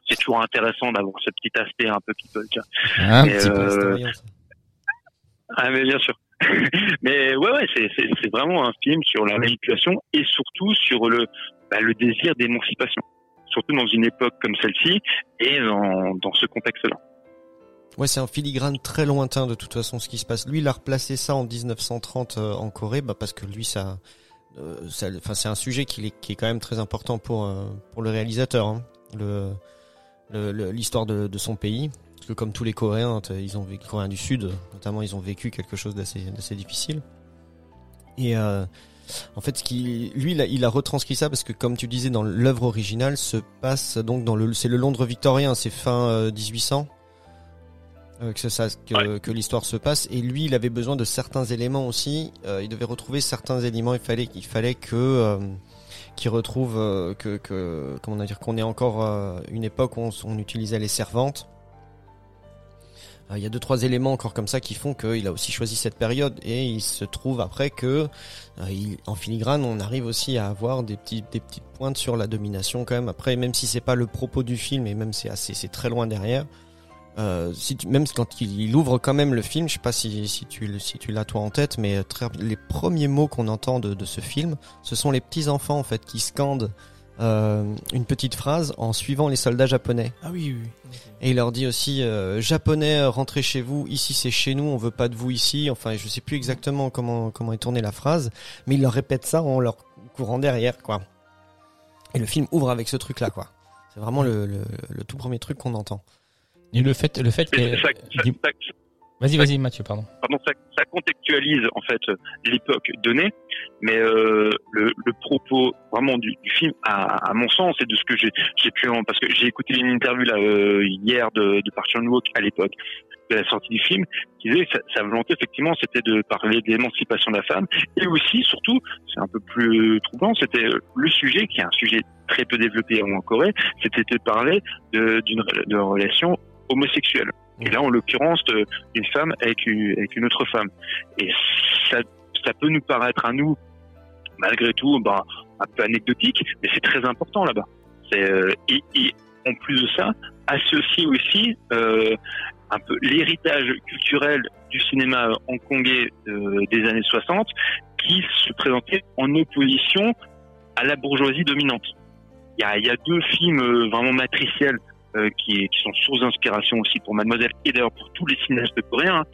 C'est toujours intéressant d'avoir ce petit aspect un peu people. vois. Un petit peu. euh, ça. Ah mais bien sûr. mais ouais c'est vraiment un film sur la manipulation et surtout sur le bah, désir d'émancipation. Surtout dans une époque comme celle-ci et dans ce contexte-là. Ouais, c'est un filigrane très lointain de toute façon ce qui se passe. Lui, il a replacé ça en 1930 euh, en Corée, bah, parce que lui, euh, ça, enfin, c'est un sujet qui est, quand même très important pour euh, pour le réalisateur. hein. L'histoire de son pays, parce que comme tous les Coréens, ils ont vécu Coréens du Sud, notamment, ils ont vécu quelque chose d'assez d'assez difficile. Et euh, en fait, ce qui, lui, il a, il a retranscrit ça parce que, comme tu disais, dans l'œuvre originale, se passe donc dans le, c'est le Londres victorien, c'est fin euh, 1800 euh, que ça, que, que l'histoire se passe. Et lui, il avait besoin de certains éléments aussi. Euh, il devait retrouver certains éléments. Il fallait, il fallait que euh, qu'il retrouve euh, que, que comment on va dire qu'on ait encore euh, une époque où on utilisait les servantes. Euh, Il y a deux trois éléments encore comme ça qui font qu'il a aussi choisi cette période et il se trouve après que euh, en filigrane on arrive aussi à avoir des petits des petites pointes sur la domination quand même. Après même si c'est pas le propos du film et même c'est assez c'est très loin derrière. Euh, si tu- même quand il, ouvre quand même le film, je sais pas si, si tu si tu l'as toi en tête, mais euh, très, les premiers mots qu'on entend de, de ce film, ce sont les petits enfants en fait qui scandent une petite phrase en suivant les soldats japonais. Ah oui, oui. Et il leur dit aussi euh, japonais euh, rentrez chez vous, ici c'est chez nous, on veut pas de vous ici. Enfin, je sais plus exactement comment comment est tournée la phrase, mais il leur répète ça en leur courant derrière quoi. Et le film ouvre avec ce truc là quoi. C'est vraiment le, le, le tout premier truc qu'on entend. Et le fait, le fait que. ça, ça- dis- ça- Vas-y, vas-y, Mathieu, pardon. pardon, ça, ça contextualise en fait l'époque donnée, mais euh, le, le propos vraiment du, du film, à, à mon sens, et de ce que j'ai pu en, parce que j'ai écouté une interview là euh, hier de, de Park Chan-wook à l'époque de la sortie du film, qui disait sa, sa volonté effectivement c'était de parler d'émancipation de la femme, et aussi surtout, c'est un peu plus troublant, c'était le sujet qui est un sujet très peu développé en Corée, c'était de parler de- d'une de relation homosexuelle. Et là, en l'occurrence, d'une femme avec une, une autre femme. Et ça, ça peut nous paraître à nous, malgré tout, ben, un peu anecdotique, mais c'est très important là-bas. Euh, et, et en plus de ça, associer aussi euh, un peu l'héritage culturel du cinéma hongkongais euh, des années 60 qui se présentait en opposition à la bourgeoisie dominante. Il y a, il y a deux films euh, vraiment matriciels euh, qui, qui sont source d'inspiration aussi pour Mademoiselle et d'ailleurs pour tous les cinéastes coréens. hein.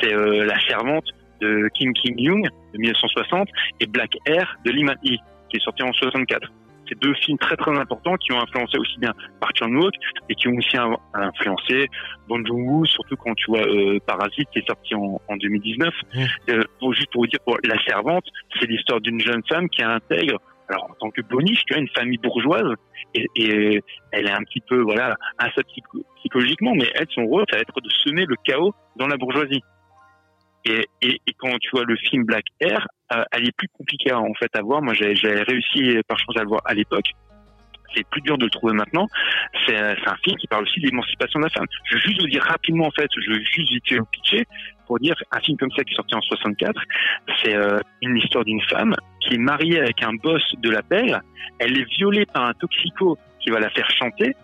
C'est euh, La Servante de Kim Kim Young de 1960 et Black Air de Lee Man-hee qui est sorti en 64. c'est deux films très très importants qui ont influencé aussi bien Park Chan-wook et qui ont aussi in- influencé Bong Joon-ho, surtout quand tu vois euh, Parasite qui est sorti en, en 2019. Mm. Euh, pour, juste pour vous dire, pour La Servante, c'est l'histoire d'une jeune femme qui intègre, alors en tant que boniche, tu vois, une famille bourgeoise et, elle est un petit peu voilà psychologiquement, mais elle son rôle ça va être de semer le chaos dans la bourgeoisie. Et, quand tu vois le film Black Air, euh, elle est plus compliquée en fait à voir. Moi, j'ai réussi par chance à le voir à l'époque. C'est plus dur de le trouver maintenant. C'est euh, c'est un film qui parle aussi d'émancipation de la femme. Je veux juste vous dire rapidement en fait, je veux juste vite pitcher pour dire un film comme ça qui est sorti en 64. C'est euh, une histoire d'une femme qui est mariée avec un boss de la pelle. Elle est violée par un toxico qui va la faire chanter.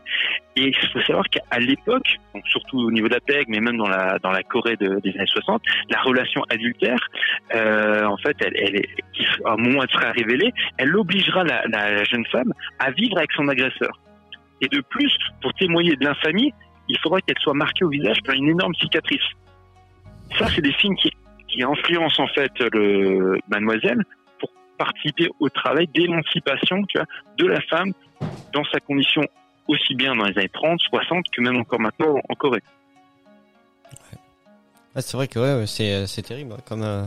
Et il faut savoir qu'à l'époque, donc surtout au niveau de la PEG, mais même dans la dans la Corée de- des années 60, la relation adultère, euh, en fait, elle, elle est, à un moment elle sera révélée, elle obligera la jeune femme à vivre avec son agresseur. Et de plus, pour témoigner de l'infamie, il faudra qu'elle soit marquée au visage par une énorme cicatrice. Ça, c'est des signes qui, qui influencent en fait le mademoiselle pour participer au travail d'émancipation, de la femme dans sa condition aussi bien dans les années 30, 60 que même encore maintenant en Corée. Ah, c'est vrai que ouais, euh, c'est terrible hein, comme euh,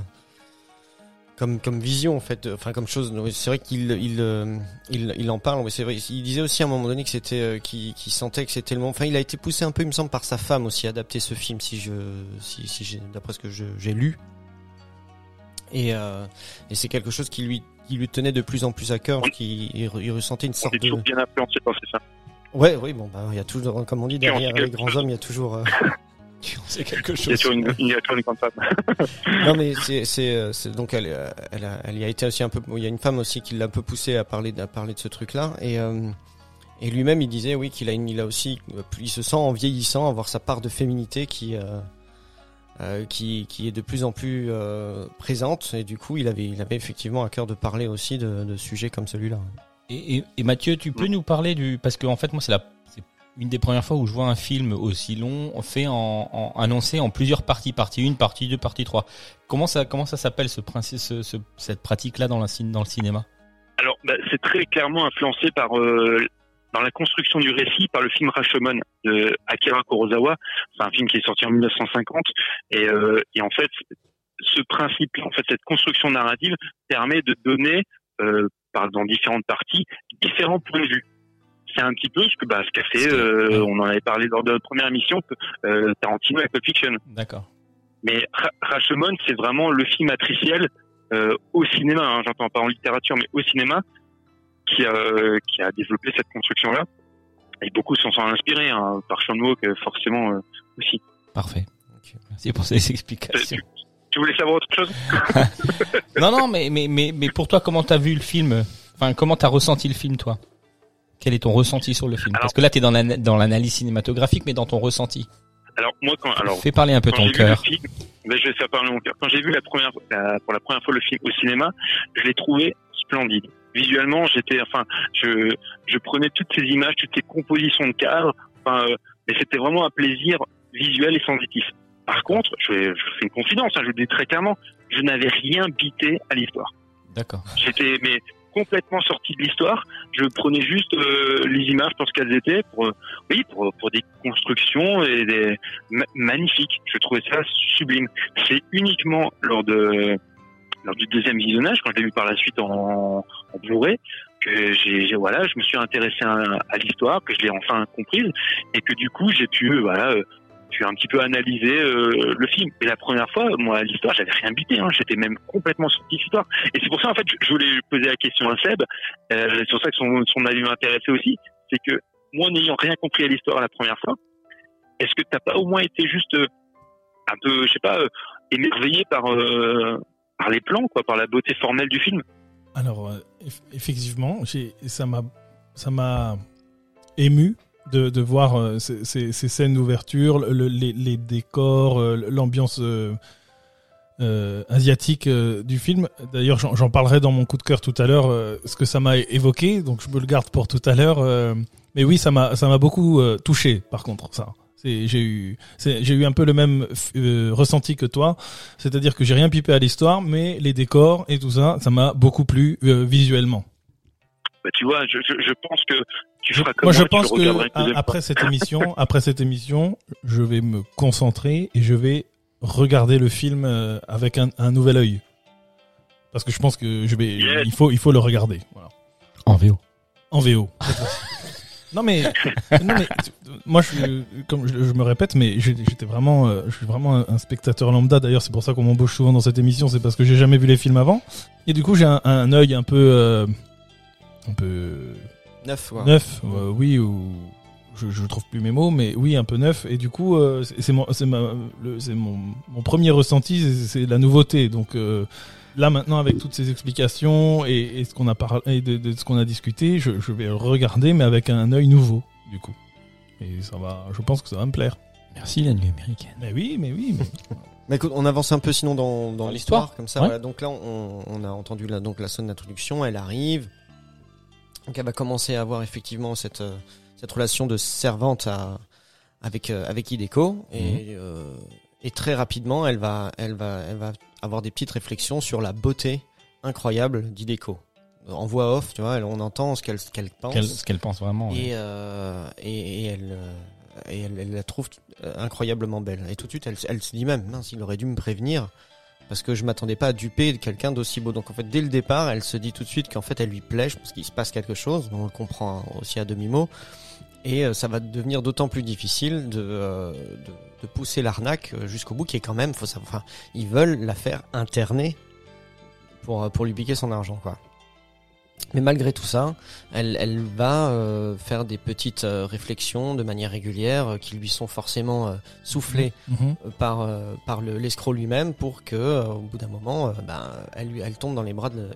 comme comme vision en fait, euh, enfin comme chose. oui, C'est vrai qu'il il, euh, il il en parle. mais C'est vrai. Il disait aussi à un moment donné que c'était euh, qu'il sentait que c'était le moment. Enfin, il a été poussé un peu, il me semble, par sa femme aussi à adapter ce film, si je si si d'après ce que j'ai lu. Et euh, et c'est quelque chose qui lui qui lui tenait de plus en plus à cœur, qui il, il ressentait une On sorte est toujours de bien influencé par c'est ça. ouais oui bon bah il y a toujours comme on dit on derrière les grands chose. hommes il y a toujours euh, c'est quelque Il y a chose. toujours une, il y a toujours une grande femme. Non mais c'est c'est euh, donc elle euh, elle a, elle y a été aussi un peu il y a une femme aussi qui l'a un peu poussé à parler à parler de ce truc là et euh, et lui-même il disait oui qu'il a une, il a aussi il se sent en vieillissant avoir sa part de féminité qui euh, euh, qui qui est de plus en plus euh, présente et du coup il avait il avait effectivement à cœur de parler aussi de, de sujets comme celui-là. Et, et, et Mathieu, tu peux nous parler du parce que en fait moi c'est la une des premières fois où je vois un film aussi long fait en, en annoncé en plusieurs parties, partie 1, partie 2, partie 3. Comment ça comment ça s'appelle ce ce, ce- cette pratique là dans dans le cinéma? Alors, bah, c'est très clairement influencé par euh, dans la construction du récit par le film Rashomon de Akira Kurosawa. C'est un film qui est sorti en 1950 et, euh, et en fait, ce principe, en fait, cette construction narrative permet de donner euh, par dans différentes parties différents points de vue. C'est un petit peu ce que bah, ce qu'a fait, euh, on en avait parlé lors de notre première émission, euh, Tarantino avec Pulp Fiction. D'accord. Mais Ra- Rashomon, c'est vraiment le film matriciel euh, au cinéma, hein, j'entends pas en littérature, mais au cinéma, qui a, qui a développé cette construction-là. Et beaucoup s'en sont inspirés, hein, par Sean euh, forcément aussi. Parfait. Merci pour ces explications. Tu, tu voulais savoir autre chose non non mais mais mais mais pour toi comment t'as vu le film? Enfin comment t'as ressenti le film toi? Quel est ton ressenti sur le film Alors- Parce que là dans la dans l'analyse cinématographique mais dans ton ressenti. Alors moi, quand, alors Fais parler un peu ton cœur. film, ben, je vais faire parler mon cœur. Quand j'ai vu la première, la- pour la première fois le film au cinéma, je l'ai trouvé splendide. Visuellement, j'étais, enfin, je, je prenais toutes ces images, toutes ces compositions de cadres, enfin, euh, mais c'était vraiment un plaisir visuel et sensitif. Par contre, je fais une confidence, hein, je le dis très clairement, je n'avais rien bité à l'histoire. D'accord. J'étais mais complètement sorti de l'histoire. Je prenais juste euh, les images pour ce qu'elles étaient, pour euh, oui, pour, des constructions et des ma- magnifiques. Je trouvais ça sublime. C'est uniquement lors de lors du deuxième visionnage, quand je l'ai vu par la suite en, en Blu-ray, que voilà, je me suis intéressé à, à l'histoire, que je l'ai enfin comprise, et que du coup j'ai pu euh, voilà. Euh, pu un petit peu analyser euh, le film. Et la première fois, moi, l'histoire, j'avais rien bité. Hein. J'étais même complètement de l'histoire. Et c'est pour ça, en fait, je- voulais poser la question à Seb. Euh, c'est pour ça que son, avis m'intéressait aussi. C'est que moi, n'ayant rien compris à l'histoire la première fois, est-ce que t'as pas au moins été juste euh, un peu, je sais pas, émerveillé par par les plans, quoi, par la beauté formelle du film? Alors, eff- effectivement, ça m'a, ça m'a ému de, de voir euh, ces, ces- scènes d'ouverture, le- les, les décors, euh, l'ambiance euh, asiatique du film. D'ailleurs, j'en parlerai dans mon coup de cœur tout à l'heure, ce que ça m'a évoqué, donc je me le garde pour tout à l'heure. mais oui, ça m'a, ça m'a beaucoup touché, par contre, ça. J'ai eu, eu un peu le même ressenti que toi, c'est-à-dire que j'ai rien pipé à l'histoire, mais les décors et tout ça, ça m'a beaucoup plu visuellement. bah, tu vois, je, je pense que tu feras comme Moi, je pense que après cette émission, après cette émission, je vais me concentrer et je vais regarder le film euh, avec un, un nouvel œil. Parce que je pense que je vais, Yes. il faut, il faut le regarder. Voilà. En VO. En VO. non mais, non mais, tu- moi je, comme je, je me répète, mais j'étais vraiment, euh, je suis vraiment un, un spectateur lambda. D'ailleurs, c'est pour ça qu'on m'embauche souvent dans cette émission, c'est parce que j'ai jamais vu les films avant. Et du coup, j'ai un, un œil un peu, euh, un peu Neuf, quoi. neuf, euh, oui ou je, je trouve plus mes mots, mais oui un peu neuf. Et du coup, euh, c'est c'est mon, c'est ma, le- c'est mon, mon premier ressenti, c'est- c'est la nouveauté. Donc euh, là maintenant, avec toutes ces explications et, et ce qu'on a parlé, de, de ce qu'on a discuté, je, je vais le regarder, mais avec un œil nouveau, du coup. Et ça va, je pense que ça va me plaire. Merci la nuit américaine. Mais oui, mais oui. mais- écoute, on avance un peu sinon dans, dans Dans l'histoire, l'histoire comme ça. Ouais. Voilà. Donc là, on, on a entendu la, donc la sonne d'introduction, elle arrive. Donc elle va commencer à avoir effectivement cette, euh, cette relation de servante à, avec, euh, avec Hideko. Et, euh, et très rapidement, elle va, elle, va, elle va avoir des petites réflexions sur la beauté incroyable d'Hideko. En voix off, tu vois, elle- on entend ce qu'elle qu'elle pense. Ce qu'elle pense vraiment. Et, euh, et, et elle, et elle, elle la trouve incroyablement belle. Et tout de suite, elle, elle se dit même, mince, il aurait dû me prévenir parce que je m'attendais pas à duper quelqu'un d'aussi beau. Donc en fait, dès le départ, elle se dit tout de suite qu'en fait, elle lui plaît, je pense qu'il se passe quelque chose. On le comprend aussi à demi mot. Et euh, ça va devenir d'autant plus difficile de, euh, de, pousser l'arnaque euh, jusqu'au bout, qui est quand même, faut savoir, ils veulent la faire interner pour pour lui piquer son argent, quoi. Mais malgré tout ça, elle, elle va euh, faire des petites euh, réflexions de manière régulière euh, qui lui sont forcément euh, soufflées Mhm. par euh, par le l'escroc lui-même pour que euh, au bout d'un moment, ben, elle lui elle tombe dans les bras de euh,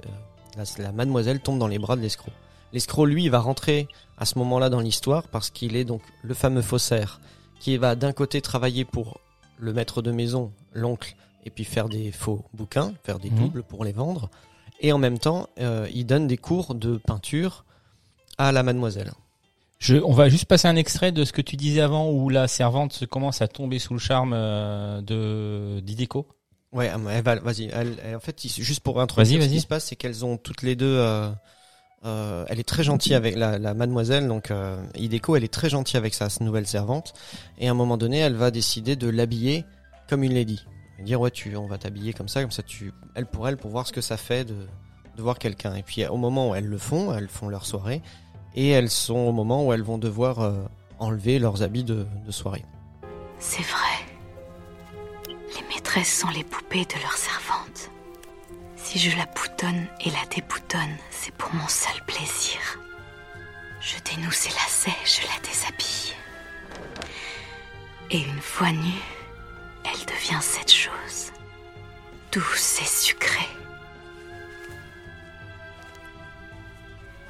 la, la mademoiselle tombe dans les bras de l'escroc. L'escroc lui va rentrer à ce moment-là dans l'histoire parce qu'il est donc le fameux faussaire qui va d'un côté travailler pour le maître de maison, l'oncle, et puis faire des faux bouquins, faire des Mhm. doubles pour les vendre, et en même temps euh, il donne des cours de peinture à la mademoiselle. Je, on va juste passer un extrait de ce que tu disais avant où la servante se commence à tomber sous le charme euh, de d'Ideko. Ouais, ah, elle va, vas-y. Elle, elle- en fait, juste pour introduire ce qui se passe, c'est qu'elles ont toutes les deux. euh, euh, elle est très gentille avec la, la mademoiselle, donc euh, Hideko, elle est très gentille avec sa nouvelle servante. Et à un moment donné, elle va décider de l'habiller comme une lady. Va Dire ouais, tu, on va t'habiller comme ça, comme ça, tu, elle pour elle, pour voir ce que ça fait de, voir quelqu'un. Et puis au moment où elles le font, elles font leur soirée, et elles sont au moment où elles vont devoir euh, enlever leurs habits de, de soirée. C'est vrai. Les maîtresses sont les poupées de leurs servantes. Si je la boutonne et la déboutonne, c'est pour mon seul plaisir. Je dénoue ses lacets, je la déshabille. Et une fois nue, elle devient cette chose. Douce et sucrée.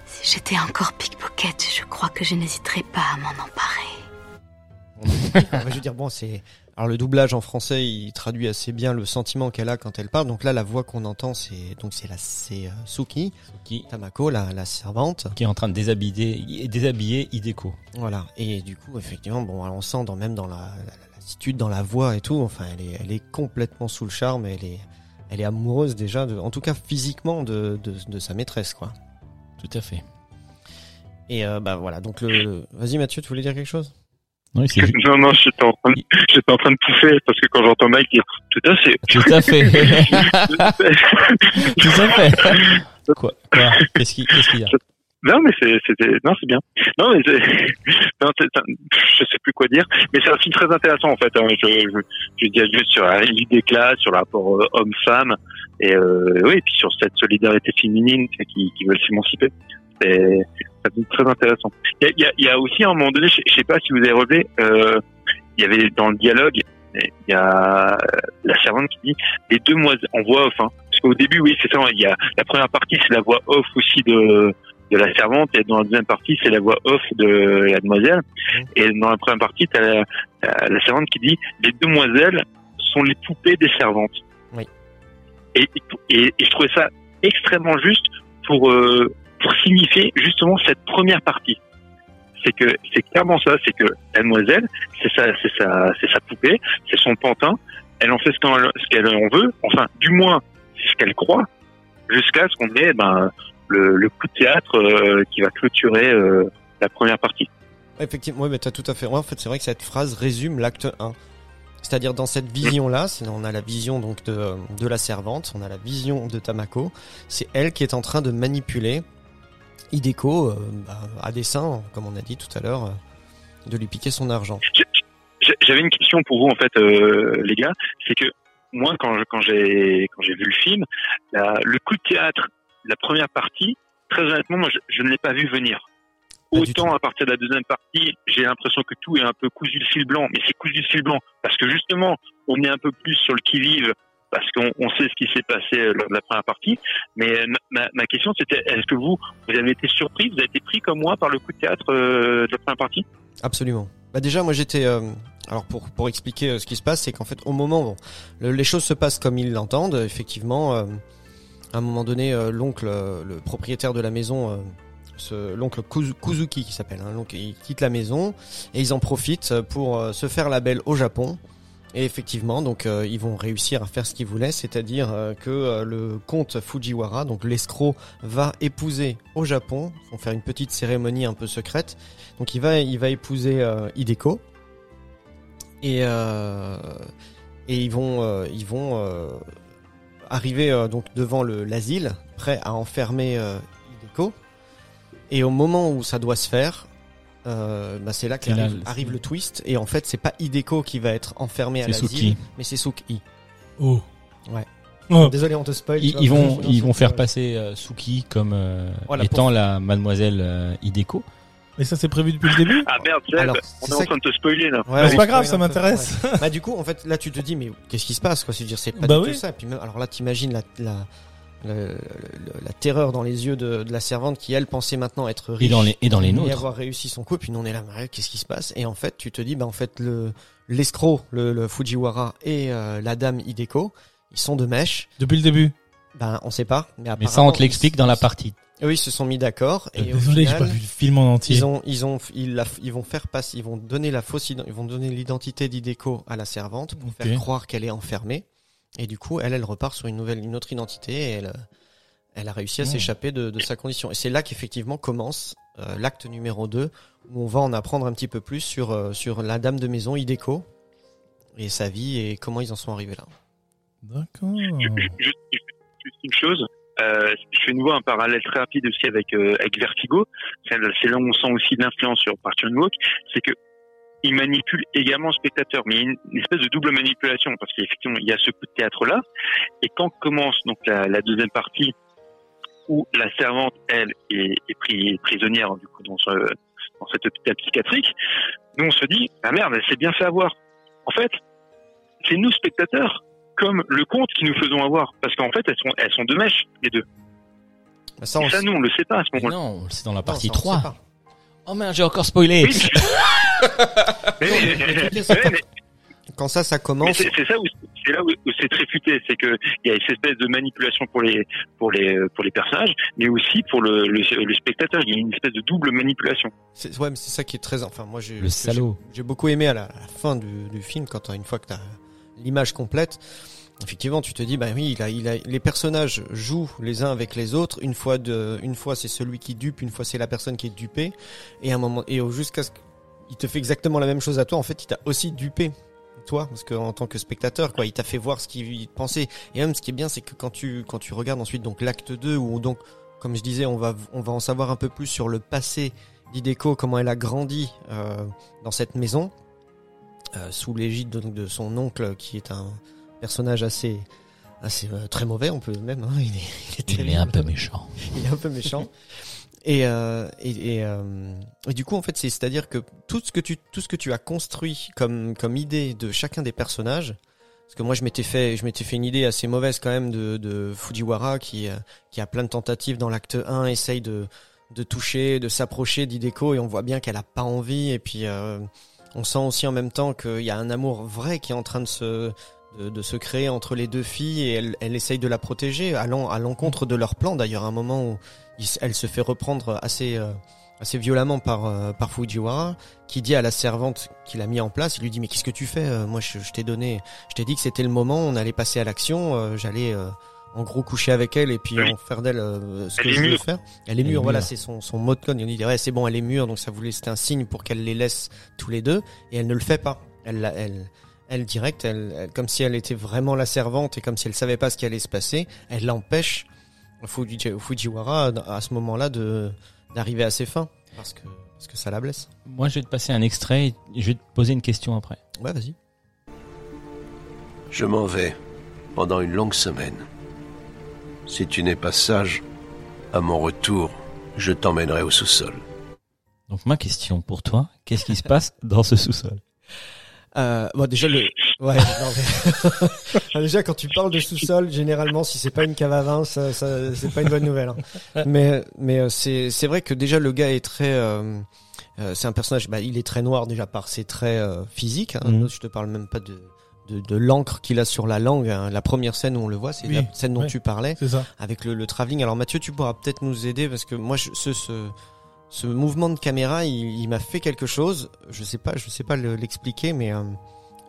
Si j'étais encore pickpocket, je crois que je n'hésiterais pas à m'en emparer. Je veux dire, bon, c'est. Alors le doublage en français, il traduit assez bien le sentiment qu'elle a quand elle parle. Donc là, la voix qu'on entend, c'est donc c'est la c'est euh, Suki Tamako, la, la servante. qui est en train de déshabiller, déshabiller Hideko. Voilà. Et du coup, effectivement, bon, on sent dans, même dans la, dans la voix et tout. Enfin, elle est elle est complètement sous le charme. Elle est elle est amoureuse déjà, de, en tout cas physiquement, de, de, de sa maîtresse, quoi. Tout à fait. Et euh, bah voilà. Donc le. Vas-y, Mathieu, tu voulais dire quelque chose? Non, non, j'étais en train de, j'étais en train de pouffer parce que quand j'entends Mike dire tout à fait, Tout à fait. Tout à fait. Quoi, quoi? Qu'est-ce qu'il qu'est-ce qu'il y a? Non, mais c'était, non, c'est bien. Non, mais non, je sais plus quoi dire, mais c'est un film très intéressant en fait. hein. Je, je, je dis juste sur des classes, sur le rapport euh, homme-femme, et euh, oui, et puis sur cette solidarité féminine qui, qui veulent s'émanciper. C'est, très intéressant. Il y a, il y a, aussi un moment donné, je, je sais pas si vous avez relevé, euh, il y avait dans le dialogue, il y a la servante qui dit les deux demoiselles en voix off. Hein. Parce qu'au début, oui, c'est ça. Il y a la première partie, c'est la voix off aussi de de la servante, et dans la deuxième partie, c'est la voix off de la demoiselle. Et dans la première partie, t'as la, la, servante qui dit les demoiselles sont les poupées des servantes. Oui. Et, et, et je trouvais ça extrêmement juste pour euh, pour signifier justement cette première partie. C'est que c'est clairement ça, c'est que la demoiselle, c'est sa c'est sa c'est sa poupée, c'est son pantin. Elle en fait ce qu'elle ce qu'elle en veut. Enfin, du moins, c'est ce qu'elle croit, jusqu'à ce qu'on ait ben le, le coup de théâtre euh, qui va clôturer euh, la première partie. Effectivement, ouais, mais t'as tout à fait. Ouais, en fait, c'est vrai que cette phrase résume l'acte 1. C'est-à-dire dans cette vision-là, on a la vision donc de, de la servante, on a la vision de Tamako. C'est elle qui est en train de manipuler Hideko euh, bah, à dessein, comme on a dit tout à l'heure, euh, de lui piquer son argent. J'avais une question pour vous en fait, euh, les gars. C'est que moi, quand quand j'ai quand j'ai vu le film, la- le coup de théâtre, la première partie, très honnêtement, moi, je, je ne l'ai pas vu venir. Pas Autant à partir de la deuxième partie, j'ai l'impression que tout est un peu cousu de fil blanc, mais c'est cousu de fil blanc parce que justement, on est un peu plus sur le qui vive parce qu'on on sait ce qui s'est passé euh, lors de la première partie. Mais euh, ma, question, c'était est-ce que vous, vous avez été surpris, vous avez été pris comme moi par le coup de théâtre euh, de la première partie? Absolument. Bah déjà, moi j'étais. euh, alors pour pour expliquer euh, ce qui se passe, c'est qu'en fait au moment le- les choses se passent comme ils l'entendent. Effectivement, à un moment donné, euh, l'oncle, euh, le propriétaire de la maison, euh, l'oncle Kuzu- Kuzuki qui s'appelle, hein, il quitte la maison et ils en profitent pour se faire la belle au Japon. Et effectivement, donc ils vont réussir à faire ce qu'ils voulaient, c'est-à-dire que le comte Fujiwara, donc l'escroc, va épouser au Japon. Ils vont faire une petite cérémonie un peu secrète. Donc il va, il va épouser Hideko. Et et ils vont, ils vont arriver euh, donc devant le l'asile, prêts à enfermer euh, Hideko. Et au moment où ça doit se faire, euh, bah, c'est là qu'arrive le- arrive le twist. Et en fait, c'est pas Hideko qui va être enfermé à l'asile, Suki. mais c'est Suki. Oh. Ouais. Oh. Désolé, on te spoil. Ils, vont, ils vont faire passer euh, Suki comme euh, Voilà, étant la mademoiselle euh, Hideko. Mais ça, c'est prévu depuis le début Ah merde, Seb, Alors, on c'est est en train de te spoiler là. Ouais, c'est pas grave, ça m'intéresse. ouais. Bah du coup, en fait, là tu te dis mais qu'est-ce qui se passe quoi? C'est dire c'est pas Bah du oui. tout ça. Puis même, alors là, t'imagines la la, la la la terreur dans les yeux de, de la servante qui elle pensait maintenant être riche Et dans les, et dans les et nôtres. avoir réussi son coup. Puis nous on est là, qu'est-ce qui se passe? Et en fait, tu te dis bah en fait le l'escroc, le, le Fujiwara et euh, la dame Hideko, ils sont de mèche. Depuis le début. Ben on sait pas. Mais, Mais ça, on te l'explique dans la partie. Eux ils se sont mis d'accord et au Désolé, j'ai pas vu le film en entier. ils ont, ils ont, ils, la- ils vont faire passer, ils vont donner la fausse, ils vont donner l'identité d'Ideco à la servante pour Ok. faire croire qu'elle est enfermée. Et du coup, elle, elle repart sur une nouvelle, une autre identité et elle, euh, elle a réussi à s'échapper de, de sa condition. Et c'est là qu'effectivement commence euh, l'acte numéro 2 où on va en apprendre un petit peu plus sur, euh, sur la dame de maison Ideco et sa vie et comment ils en sont arrivés là. D'accord. Juste, juste- juste une chose, euh, je fais nouveau un parallèle très rapide aussi avec, euh, Vertigo. C'est là où on sent aussi l'influence sur Park Chan-wook, c'est que il manipule également le spectateur, mais une, une espèce de double manipulation parce qu'effectivement il y a ce coup de théâtre là, et quand commence donc la, deuxième partie où la servante elle est, est pris, prisonnière du coup dans, ce, dans cet hôpital psychiatrique, nous on se dit ah merde elle s'est bien fait avoir. En fait c'est nous spectateurs comme le conte qui nous faisons avoir parce qu'en fait elles sont elles sont de mèche les deux. Bah, Ça, Et nous on le sait pas à ce moment-là. non, c'est dans la non, partie ça, on le 3. sait pas. Oh merde, j'ai encore spoilé. Oui, mais, mais- mais- mais- mais- Quand ça, ça commence, c'est ça où c'est là où, où c'est très futé, c'est que il y a cette espèce de manipulation pour les pour les pour les personnages, mais aussi pour le, le, le spectateur. Il y a une espèce de double manipulation. C'est ouais, mais c'est ça qui est très. Enfin, moi, j'ai Le salaud. J'ai j'ai beaucoup aimé à la, à la fin du, du film quand une fois que t'as l'image complète. Effectivement, tu te dis bah oui, il a, les personnages jouent les uns avec les autres. Une fois une fois c'est celui qui dupe, une fois c'est la personne qui est dupée. Et un moment et jusqu'à ce qu'il te fait exactement la même chose à toi. En fait, il t'a aussi dupé toi parce que en tant que spectateur quoi il t'a fait voir ce qu'il pensait et même ce qui est bien c'est que quand tu quand tu regardes ensuite donc l'acte 2 où donc comme je disais on va on va en savoir un peu plus sur le passé d'Hideko, comment elle a grandi euh, dans cette maison, sous l'égide de, de son oncle, qui est un personnage assez, assez euh, très mauvais, on peut même. hein, il, est, il est Il est un peu méchant. Il est un peu méchant. Et, euh, et, et, euh, et du coup, en fait, c'est c'est-à-dire que tout ce que tu tout ce que tu as construit comme comme idée de chacun des personnages, parce que moi je m'étais fait je m'étais fait une idée assez mauvaise quand même de, de Fujiwara qui euh, qui a plein de tentatives dans l'acte 1, essaye de de toucher, de s'approcher d'Hideko et on voit bien qu'elle a pas envie et puis euh, on sent aussi en même temps qu'il y a un amour vrai qui est en train de se de, se créer entre les deux filles et elle, elle essaye de la protéger allant à l'encontre de leur plan d'ailleurs un moment où elle se fait reprendre assez euh, assez violemment par euh, par Fujiwara qui dit à la servante qu'il a mis en place il lui dit mais qu'est-ce que tu fais? Euh, moi je, t'ai donné je t'ai dit que c'était le moment on allait passer à l'action euh, j'allais en gros coucher avec elle et puis Oui. en faire d'elle euh, ce Elle que je veux faire. Elle est Elle est mûre, voilà, c'est son, son mot de code. Il dit ouais c'est bon, elle est mûre, donc ça voulait c'était un signe pour qu'elle les laisse tous les deux et elle ne le fait pas. Elle la- elle elle direct, elle, elle- comme si elle était vraiment la servante et comme si elle savait pas ce qui allait se passer, elle l'empêche Fuji- Fujiwara à ce moment-là de d'arriver à ses fins parce que parce que ça la blesse. Moi, je vais te passer un extrait et je vais te poser une question après. Ouais, vas-y. Je m'en vais pendant une longue semaine. Si tu n'es pas sage, à mon retour, je t'emmènerai au sous-sol. Donc, ma question pour toi, qu'est-ce qui se passe dans ce sous-sol? Euh, bon, déjà le, ouais, non, mais- déjà quand tu parles de sous-sol, généralement si c'est pas une cave à vin, ça, ça c'est pas une bonne nouvelle. hein. Mais mais euh, c'est c'est vrai que déjà le gars est très, euh, euh, c'est un personnage, bah, il est très noir déjà par ses traits euh, physiques. Hein. Mhm. Je te parle même pas de de, de l'encre qu'il a sur la langue. hein. La première scène où on le voit, c'est Oui, la scène dont ouais. tu parlais ça. avec le, le travelling. Alors Mathieu, tu pourras peut-être nous aider parce que moi, je, ce, ce, ce mouvement de caméra, il, il m'a fait quelque chose. Je sais pas, je sais pas le- l'expliquer, mais euh,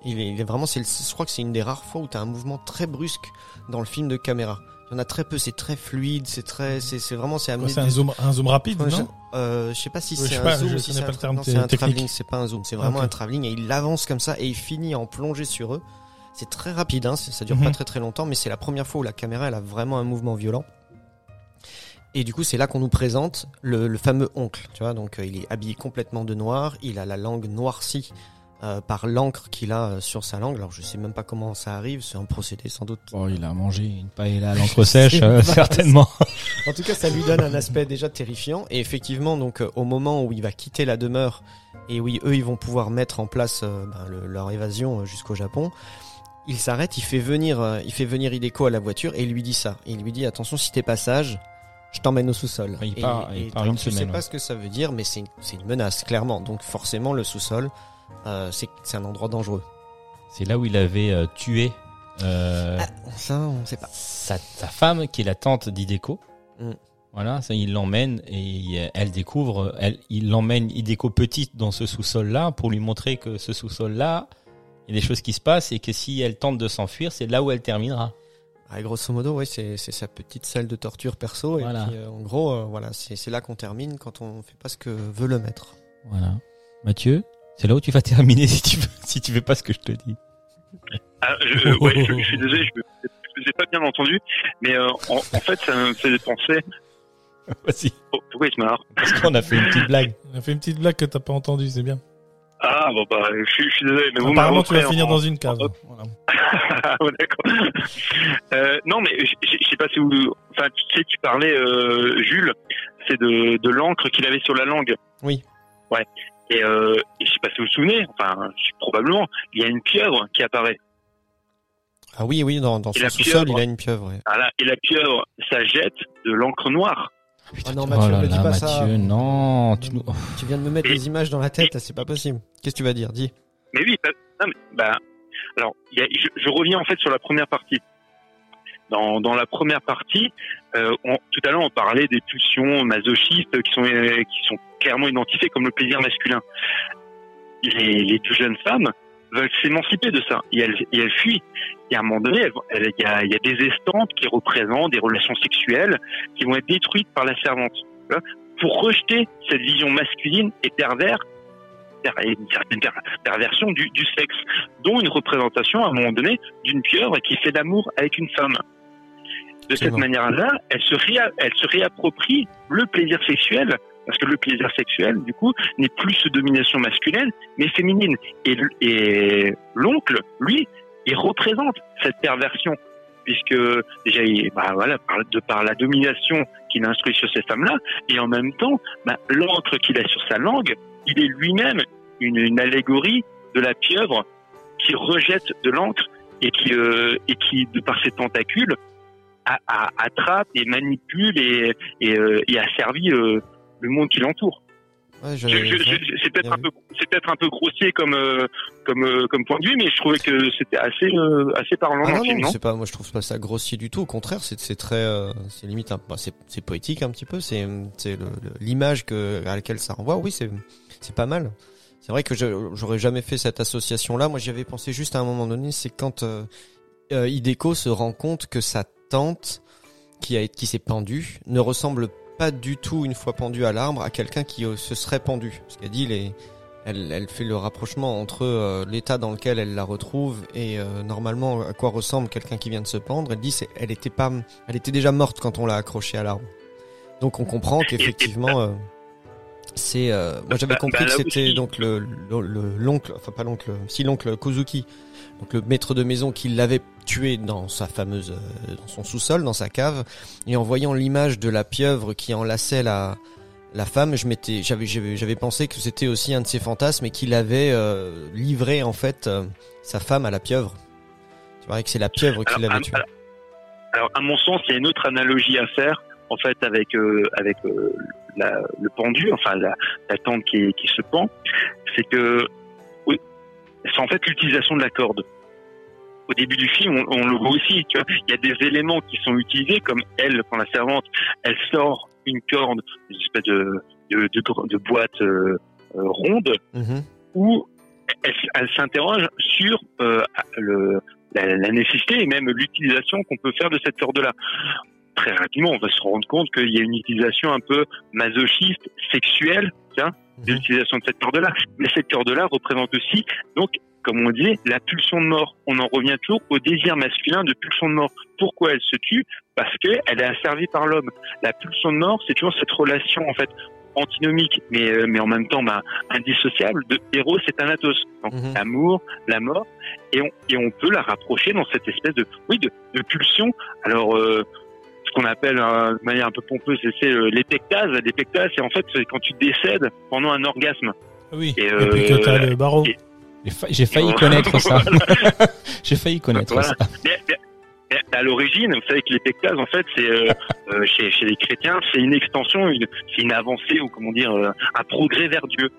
il, est, il est vraiment. C'est, le- je crois que c'est une des rares fois où tu as un mouvement très brusque dans le film de caméra. Il y en a très peu. C'est très fluide. C'est très, c'est, c'est vraiment, c'est amené. C'est un zoom, un zoom rapide, non? euh, je sais pas si Ouais, c'est un pas, zoom si c'est pas un, non, c'est un travelling, c'est pas un zoom, c'est vraiment un travelling et il avance comme ça et il finit en plongée sur eux. C'est très rapide, hein, ça dure pas Mhm. très très longtemps, mais c'est la première fois où la caméra elle a vraiment un mouvement violent. Et du coup, c'est là qu'on nous présente le, le fameux oncle, tu vois. Donc, euh, il est habillé complètement de noir, il a la langue noircie euh, par l'encre qu'il a euh, sur sa langue. Alors, je sais même pas comment ça arrive, c'est un procédé sans doute. Oh, il a mangé une paella à l'encre sèche, euh, certainement. En tout cas, ça lui donne un aspect déjà terrifiant. Et effectivement, donc euh, au moment où il va quitter la demeure et oui, eux, ils vont pouvoir mettre en place ben, le- leur évasion jusqu'au Japon. Il s'arrête, il fait venir, euh, il fait venir Hideko à la voiture et il lui dit ça. Il lui dit attention, si t'es pas sage, je t'emmène au sous-sol. Il Et- part- et il part une tu sais semaine, pas ouais. ce que ça veut dire, mais c'est une, c'est une menace clairement. Donc forcément, le sous-sol, euh, c'est un endroit dangereux. C'est là où il avait euh, tué euh, Ah, ça, on sait pas. sa, sa femme, qui est la tante d'Hideko. Mm. Voilà, ça, il l'emmène et elle découvre, elle, il l'emmène Hideko petite dans ce sous-sol-là pour lui montrer que ce sous-sol-là, il y a des choses qui se passent et que si elle tente de s'enfuir, c'est là où elle terminera. Ah, grosso modo, ouais, c'est sa petite salle de torture perso. Et Voilà. puis, euh, en gros, euh, voilà, c'est c'est là qu'on termine quand on fait pas ce que veut le maître. Voilà. Mathieu, c'est là où tu vas terminer si tu veux, si tu fais pas ce que je te dis. Ah, je, ouais, je, je suis désolé, je ne vous ai pas bien entendu, mais euh, en, en fait, ça me fait penser. Vas-y. Oh, pourquoi il se marre Parce qu'on a fait une petite blague. On a fait une petite blague que t'as pas entendue, c'est bien. Ah, bon, bah, je, suis- je suis désolé, mais vous Apparemment, tu vas m'avez finir en- dans une cave. en- Voilà. Ah, ouais, d'accord. Euh, non, mais je je sais pas si vous. Enfin, tu sais, tu parlais, euh, Jules, c'est de, de l'encre qu'il avait sur la langue. Oui. Ouais. Et, euh, et je sais pas si vous vous souvenez, enfin, probablement, il y a une pieuvre qui apparaît. Ah oui, oui, dans, dans son sous-sol, il a une pieuvre. Ouais. Voilà. Et la pieuvre, ça jette de l'encre noire. Ah non, oh Mathieu, là ne dis pas ça. Mathieu, non, tu nous... Tu viens de me mettre des images dans la tête, c'est pas possible. Qu'est-ce que tu vas dire? Dis. Mais oui, bah, non, mais, bah, alors, il y a- je, je reviens en fait sur la première partie. Dans, dans la première partie, euh, on- tout à l'heure on parlait des pulsions masochistes qui sont euh, qui sont clairement identifiées comme le plaisir masculin. Les, les deux jeunes femmes veulent s'émanciper de ça et elles, et elles fuient. Et à un moment donné, elles vont- elles- il y a, il y a des estampes qui représentent des relations sexuelles qui vont être détruites par la servante. Pour rejeter cette vision masculine et pervers et une certaine per- perversion du, du sexe, dont une représentation à un moment donné d'une pieuvre qui fait l'amour avec une femme. De cette manière-là, elle se, réa- elle se réapproprie le plaisir sexuel, parce que le plaisir sexuel, du coup, n'est plus sous domination masculine, mais féminine. Et, l'oncle, lui, il représente cette perversion, puisque déjà, bah voilà, de par la domination qu'il instruit sur ces femmes-là, et en même temps, bah, l'encre qu'il a sur sa langue, il est lui-même une, allégorie de la pieuvre qui rejette de l'encre et qui, euh, et qui, de par ses tentacules, attrape et manipule et, et, euh, asservit euh, le monde qui l'entoure. Ouais, C'est peut-être un peu, c'est peut-être un peu grossier comme euh, comme euh, comme point de vue, mais je trouvais que c'était assez euh, assez parlant Ah non, le film, non, non c'est pas, moi je trouve pas ça grossier du tout. Au contraire, c'est c'est très, c'est limite, bah, c'est poétique un petit peu. C'est l'image que à laquelle ça renvoie. Oui, c'est c'est pas mal. C'est vrai que j'aurais jamais fait cette association là. Moi, j'y avais pensé juste à un moment donné. C'est quand Hideko se rend compte que sa tante qui a qui s'est pendue ne ressemble pas du tout une fois pendue à l'arbre à quelqu'un qui euh, se serait pendu. Ce qu'elle dit, les, elle, elle fait le rapprochement entre euh, l'état dans lequel elle la retrouve et euh, normalement à quoi ressemble quelqu'un qui vient de se pendre. Elle dit, c'est, elle était pas, elle était déjà morte quand on l'a accrochée à l'arbre. Donc on comprend qu'effectivement, euh, c'est. moi j'avais Bah, compris bah, que c'était donc le- l'oncle, enfin pas l'oncle, si l'oncle Kozuki, donc le maître de maison qui l'avait tué dans sa fameuse, euh, dans son sous-sol, dans sa cave, et en voyant l'image de la pieuvre qui enlaçait la la femme, je m'étais, j'avais, j'avais, pensé que c'était aussi un de ses fantasmes et qu'il avait euh, livré en fait euh, sa femme à la pieuvre. Tu vois, et que c'est la pieuvre qui l'avait tué. alors- alors, à mon sens, il y a une autre analogie à faire, en fait, avec euh, avec la- le pendu, enfin la, la tente qui, qui se pend, c'est que c'est en fait l'utilisation de la corde. Au début du film, on, on le voit aussi. Tu vois, il y a des éléments qui sont utilisés, comme elle, quand la servante, elle sort une corde, une espèce de de, de, gr- de boîte euh, euh, ronde, Mhm. où elle, elle s'interroge sur euh, le, la, la nécessité et même l'utilisation qu'on peut faire de cette corde-là. Très rapidement, on va se rendre compte qu'il y a une utilisation un peu masochiste, sexuelle, tiens, de Mhm. l'utilisation de cette corde-là. Mais cette corde-là représente aussi, donc, comme on disait, la pulsion de mort. On en revient toujours au désir masculin de pulsion de mort. Pourquoi elle se tue? Parce qu'elle est asservie par l'homme. La pulsion de mort, c'est toujours cette relation, en fait, antinomique, mais, euh, mais en même temps bah, indissociable de héros et Thanatos. Donc, Mhm. l'amour, la mort, et on, et on peut la rapprocher dans cette espèce de, oui, de, de pulsion. Alors, euh, ce qu'on appelle euh, de manière un peu pompeuse, c'est- euh, l'épectase. L'épectase, c'est en fait quand tu décèdes pendant un orgasme. Oui. Et, Et, puis que t'as euh, le barreau. et- J'ai fa- J'ai failli connaître ça. J'ai failli connaître Voilà. ça. Mais, mais- mais à l'origine, vous savez que l'épectase, en fait, c'est euh, chez, chez les chrétiens, c'est une extension, une, c'est une avancée ou comment dire, un progrès vers Dieu.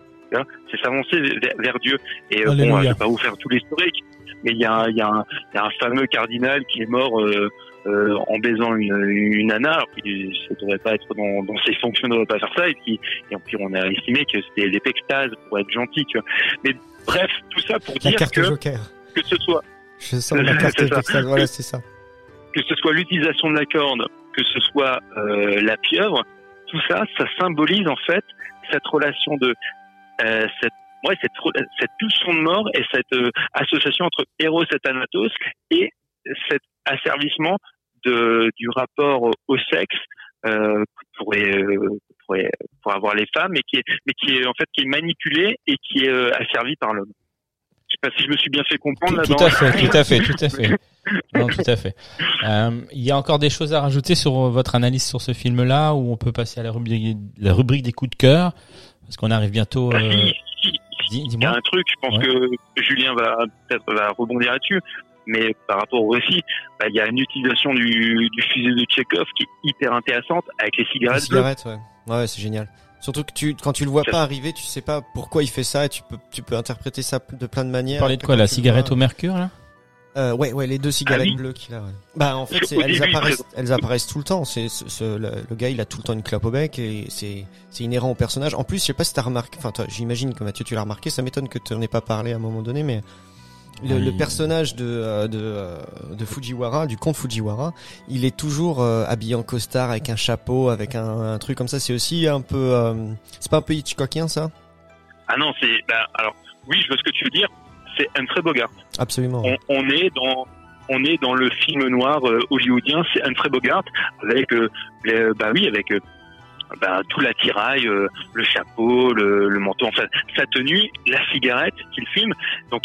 C'est s'avancer vers, vers Dieu. Et euh, bon, je vais pas vous faire tout l'historique, mais il y a, un- il y, a un- il y a un fameux cardinal qui est mort euh, euh, en baisant une, une nana. Alors, puis, ça devrait pas être dans, dans ses fonctions, ne devrait pas faire ça. Et puis, et puis on a estimé que c'était l'épectase pour être gentil. Tu vois. Mais bref, tout ça pour La dire carte que Joker. que ce soit Je sens la carte. Voilà, c'est ça. que ce soit l'utilisation de la corde, que ce soit euh, la pieuvre, tout ça, ça symbolise en fait cette relation de euh, cette ouais cette cette pulsion de mort et cette euh, association entre Eros et Thanatos et cet asservissement de du rapport au sexe euh, pourrait, euh, pour avoir les femmes mais qui est mais qui est en fait qui est manipulé et qui est euh, asservi par l'homme. Je sais pas si je me suis bien fait comprendre Tout, tout à fait, tout à fait, tout à fait. Non, tout à fait. Euh, Il y a encore des choses à rajouter sur votre analyse sur ce film-là, ou on peut passer à la rubrique, la rubrique des coups de cœur, parce qu'on arrive bientôt. Il y a un truc, je pense Ouais. que Julien va peut-être va rebondir là-dessus, mais par rapport au récit, bah, il y a une utilisation du, du fusil de Tchekhov qui est hyper intéressante avec les La cigarettes bleues. ouais. Ouais, c'est génial. Surtout que tu, quand tu le vois pas arriver, tu sais pas pourquoi il fait ça et tu peux, tu peux interpréter ça de plein de manières. Vous parlez de quoi, la cigarette vois- au mercure, là? Euh, ouais, ouais, les deux cigarettes Ah oui. bleues qu'il a. Ouais. Bah en fait, début, elles apparaissent, elles apparaissent tout le temps. C'est ce, ce- le, le gars, il a tout le temps une clope au bec et c'est c'est inhérent au personnage. En plus, je sais pas si t'as remarqué. Enfin, toi, j'imagine que Mathieu, tu l'as remarqué. Ça m'étonne que tu n'en aies pas parlé à un moment donné, mais le, Oui. le personnage de euh, de, euh, de Fujiwara, du comte Fujiwara, il est toujours euh, habillé en costard avec un chapeau, avec un, un truc comme ça. C'est aussi un peu, euh, c'est pas un peu Hitchcockien ça? Ah non, c'est bah, alors oui, je vois ce que tu veux dire. C'est Humphrey Bogart. Absolument. On, on est dans on est dans le film noir euh, hollywoodien, c'est Humphrey Bogart avec euh, les- bah oui avec euh, bah, tout l'attirail, euh, le chapeau, le, le manteau, enfin sa tenue, la cigarette qu'il filme. Donc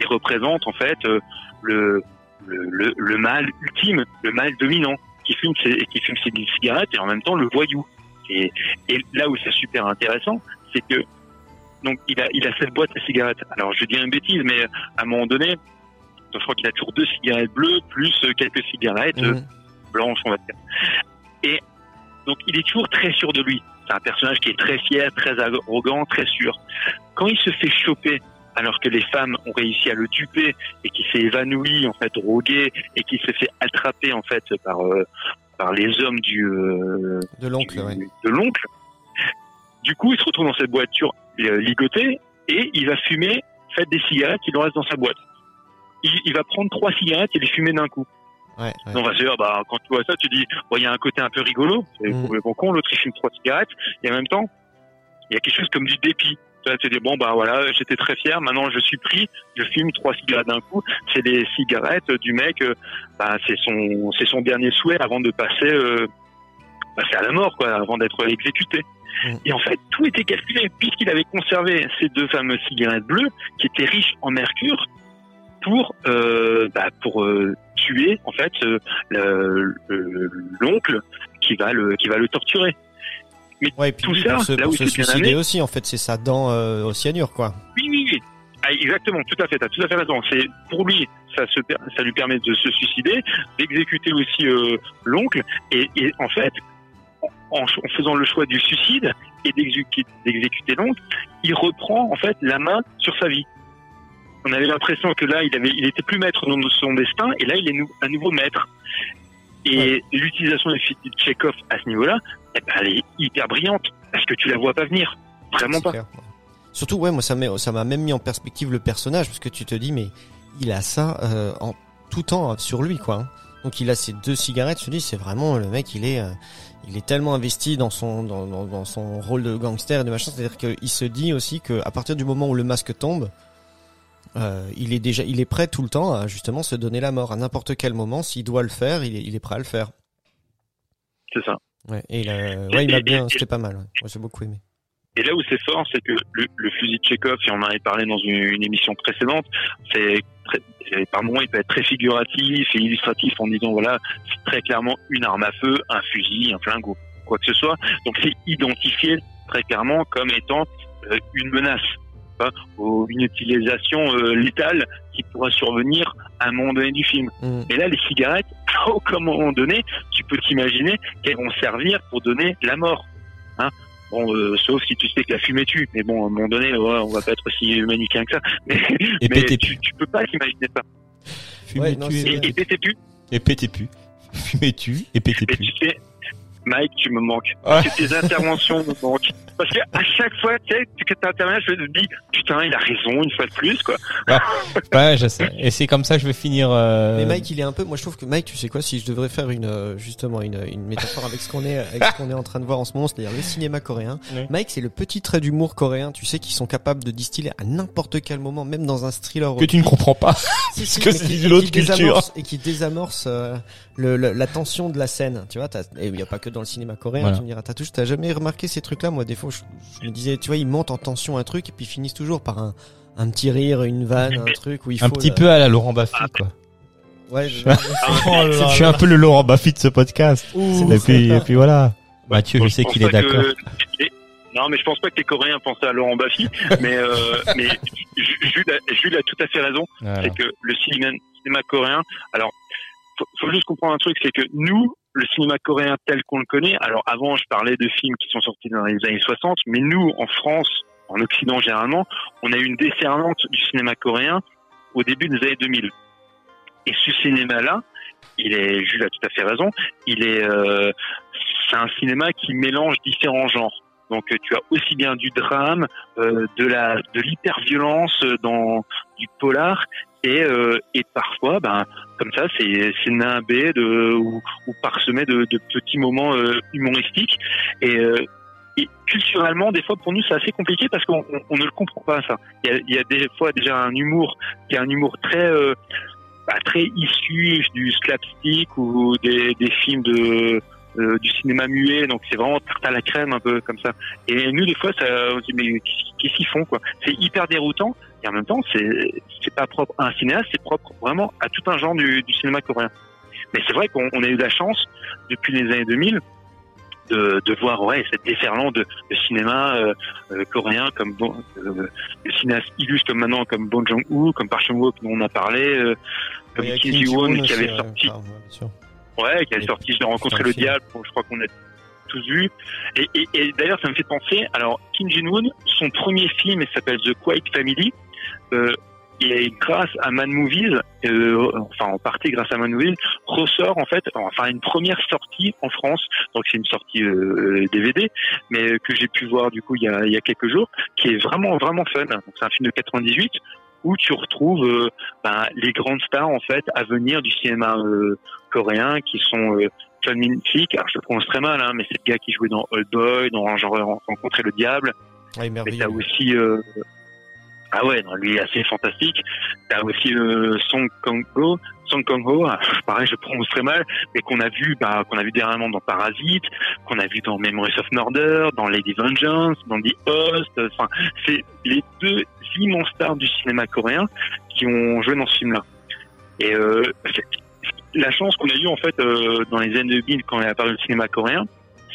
il représente en fait euh, le, le, mal ultime, le mal dominant qui fume ses, qui fume ses cigarettes et en même temps le voyou. Et, et là où c'est super intéressant, c'est que donc il a il a cette boîte à cigarettes. Alors je dis une bêtise, mais à un moment donné, je crois qu'il a toujours deux cigarettes bleues plus euh, quelques cigarettes euh, Mhm. blanches, on va dire. Et donc il est toujours très sûr de lui. C'est un personnage qui est très fier, très arrogant, très sûr. Quand il se fait choper, alors que les femmes ont réussi à le duper et qu'il s'est évanoui, en fait, drogué, et qu'il s'est fait attraper, en fait, par, euh, par les hommes du, euh, De l'oncle, du- ouais. de l'oncle. Du coup, il se retrouve dans cette voiture euh, ligotée et il va fumer, fait des cigarettes, il en reste dans sa boîte. Il, il va prendre trois cigarettes et les fumer d'un coup. Ouais, ouais. Non, parce que, bah, quand tu vois ça, tu dis, bon, il y a un côté un peu rigolo, c'est Mm. complètement con, l'autre il fume trois cigarettes, et en même temps, il y a quelque chose comme du dépit. Tu vois, tu dis, bon, bah voilà, j'étais très fier, maintenant je suis pris, je fume trois cigarettes d'un coup, c'est des cigarettes du mec, euh, bah, c'est son, c'est son dernier souhait avant de passer, euh, passer à la mort, quoi, avant d'être exécuté. Mm. Et en fait, tout était calculé, puisqu'il avait conservé ces deux fameuses cigarettes bleues, qui étaient riches en mercure, pour, euh, bah, pour euh, tuer, en fait, euh, le- le- l'oncle qui va le, qui va le torturer. Ouais, et puis tout ça, pour se, là pour où se c'est bien suicider aussi, en fait, c'est sa dent euh, au cyanure, quoi. Oui, oui, oui. Ah, exactement, tout à fait, t'as tout à fait raison. C'est pour lui, ça se, ça lui permet de se suicider, d'exécuter aussi euh, l'oncle, et, et en fait, en, en faisant le choix du suicide et d'exécuter, d'exécuter l'oncle, il reprend en fait la main sur sa vie. On avait l'impression que là, il avait, il était plus maître de son destin, et là, il est nou- à nouveau maître. Et l'utilisation de Tchekhov à ce niveau-là, eh ben, elle est hyper brillante, parce que tu la vois pas venir. Vraiment pas. clair. Surtout, ouais, moi, ça m'a, ça m'a même mis en perspective le personnage, parce que tu te dis, mais il a ça euh, en tout temps sur lui, quoi. hein. Donc, il a ces deux cigarettes. Je te dis, c'est vraiment le mec, il est, euh, il est tellement investi dans son, dans, dans, dans son rôle de gangster et de machin. C'est-à-dire qu'il se dit aussi que à partir du moment où le masque tombe, euh, il est déjà, il est prêt tout le temps à justement se donner la mort à n'importe quel moment. S'il doit le faire, il est, il est prêt à le faire. C'est ça. Ouais, et il a- ouais, il m'a bien, c'était pas mal. Ouais. Moi, j'ai beaucoup aimé. Et là où c'est fort, c'est que le, le fusil de Chekhov, et on en avait parlé dans une, une émission précédente, c'est- par moments il peut être très figuratif et illustratif en disant voilà, c'est très clairement une arme à feu, un fusil, un flingue ou quoi que ce soit. Donc c'est identifié très clairement comme étant euh, une menace hein, ou une utilisation euh, létale qui pourra survenir à un moment donné du film. Mm. Et là, les cigarettes, à aucun moment donné, tu peux t'imaginer qu'elles vont servir pour donner la mort. Hein bon, euh, sauf si tu sais que la fumée tue. Mais bon, à un moment donné, ouais, on va pas être aussi manichéen que ça. Mais, Et mais tu, tu peux pas t'imaginer ça. Ouais, non, Et, et péter pu. et pétez plus. Fumez tu et pétez Et plus. tu sais, Mike, tu me manques. Ouais. Parce que tes interventions me manquent. Parce que à chaque fois, tu sais, que t'interviens, je me dis, putain, il a raison, une fois de plus, quoi. Ouais, je sais. Et c'est comme ça que je vais finir. euh, Mais Mike, il est un peu. Moi, je trouve que Mike, tu sais quoi, si je devrais faire une euh, justement une, une métaphore avec ce qu'on est avec ce qu'on est en train de voir en ce moment, c'est-à-dire le cinéma coréen. Oui. Mike, c'est le petit trait d'humour coréen, tu sais, qui sont capables de distiller à n'importe quel moment, même dans un thriller. que tu ne comprends pas. Si, si, que et c'est qui- d'une autre et qui culture. Et qui désamorce euh, le, le- la tension de la scène. Tu vois, et il n'y a pas que dans le cinéma coréen. Voilà. Tu me diras, t'as touché, t'as jamais remarqué ces trucs-là Moi, des fois, je, je me disais, tu vois, ils montent en tension un truc et puis ils finissent toujours par un, un petit rire, une vanne, un truc où il faut. Un petit la- peu à la Laurent Baffy, quoi. Ouais. je- Oh là Je suis un peu le Laurent Baffy de ce podcast. Ouh. Et puis, et puis voilà. Mathieu, je sais qu'il est que- d'accord. Non, mais je pense pas que les Coréens pensaient à Laurent Baffy, mais, euh, mais Jules, a, Jules a tout à fait raison. Voilà. c'est que le cinéma, cinéma coréen, alors faut, faut juste comprendre un truc, c'est que nous, le cinéma coréen tel qu'on le connaît, alors avant je parlais de films qui sont sortis dans les années 60, mais nous en France, en Occident généralement, on a eu une déferlante du cinéma coréen au début des années 2000. Et ce cinéma-là, il est, Jules a tout à fait raison, il est, euh, c'est un cinéma qui mélange différents genres. Donc tu as aussi bien du drame, euh, de la, de l'hyper-violence euh, dans du polar et, euh, et parfois, ben, comme ça, c'est c'est nimbé de ou, parsemé de, petits moments euh, humoristiques et, euh, et culturellement, des fois pour nous, c'est assez compliqué parce qu'on on, on ne le comprend pas ça. Il y a, des fois déjà un humour qui est un humour très bah, très issu du slapstick ou des, films de du cinéma muet, donc c'est vraiment tarte à la crème un peu comme ça. Et nous, des fois, ça, on se dit mais qu'est-ce qu'ils font quoi? C'est hyper déroutant et en même temps, c'est pas propre à un cinéaste, c'est propre vraiment à tout un genre du, du cinéma coréen. Mais c'est vrai qu'on on a eu la chance depuis les années 2000 de, de voir ouais cette déferlante de, de cinéma euh, euh, coréen comme bon, euh, des cinéastes illustres comme maintenant comme Bong Joon-ho, comme Park Chan-wook dont on a parlé, euh, comme Kim Ji-won qui avait sorti enfin, ouais, bien sûr. Ouais, qui a Et- sorti Je un le diable, je crois qu'on a tous vu. Et, et, et d'ailleurs, ça me fait penser, alors Kim Jin-woon, son premier film, il s'appelle The Quiet Family, euh, et grâce à Man Movies, euh, enfin en partie grâce à Man Movies, ressort en fait, enfin une première sortie en France, donc c'est une sortie euh, DVD, mais que j'ai pu voir du coup il y a, il y a quelques jours, qui est vraiment vraiment fun. C'est un film de 98 où tu retrouves euh, ben, les grandes stars en fait à venir du cinéma euh, coréen qui sont euh, John Min-sik, alors je le prononce très mal, hein, mais c'est le gars qui jouait dans Old Boy, dans J'aurais rencontré le diable. Ouais, Mais merveilleux. t'as aussi euh, ah ouais, non, lui est assez fantastique. T'as aussi euh, Song Kang-ho, Song Kang-ho, ah, pareil, je prononce très mal, mais qu'on a vu, bah, qu'on a vu dernièrement dans Parasite, qu'on a vu dans Memories of Murder, dans Lady Vengeance, dans The Host. Enfin, c'est les deux immenses stars du cinéma coréen qui ont joué dans ce film-là. Et euh, la chance qu'on a eue en fait euh, dans les années 2000 quand est apparu le cinéma coréen,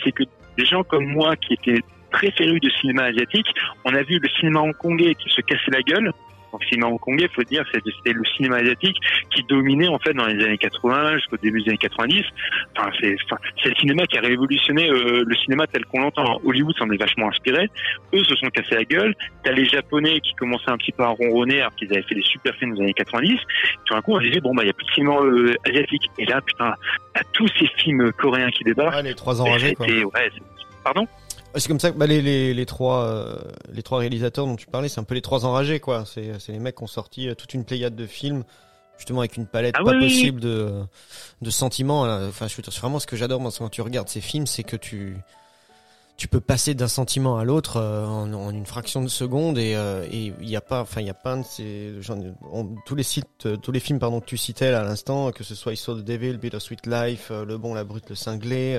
c'est que des gens comme moi qui étaient très férus de cinéma asiatique, on a vu le cinéma hongkongais qui se cassait la gueule. Le cinéma hongkongais, faut dire, c'était le cinéma asiatique qui dominait en fait dans les années 80 jusqu'au début des années 90. Enfin, c'est, enfin, le cinéma qui a révolutionné euh, le cinéma tel qu'on l'entend. Hollywood s'en est vachement inspiré. Eux se sont cassés la gueule. T'as les Japonais qui commençaient un petit peu à ronronner alors qu'ils avaient fait des super films dans les années 90. Tout d'un coup, on disait bon bah il y a plus de cinéma euh, asiatique. Et là, putain, à tous ces films coréens qui débarquent. Ouais, les trois enragés, quoi. ouais, pardon? C'est comme ça que bah, les, les, les trois euh, les trois réalisateurs dont tu parlais, c'est un peu les trois enragés quoi. C'est c'est les mecs qui ont sorti euh, toute une pléiade de films justement avec une palette Ah pas oui, possible de de sentiments. Enfin, je c'est vraiment ce que j'adore moi quand tu regardes ces films, c'est que tu tu peux passer d'un sentiment à l'autre euh, en, en une fraction de seconde et euh, il y a pas enfin il y a pas de ces on- tous les sites euh, tous les films pardon que tu citais là à l'instant que ce soit I Saw the Devil, Bittersweet Life, euh, Le Bon, la Brute, le Cinglé.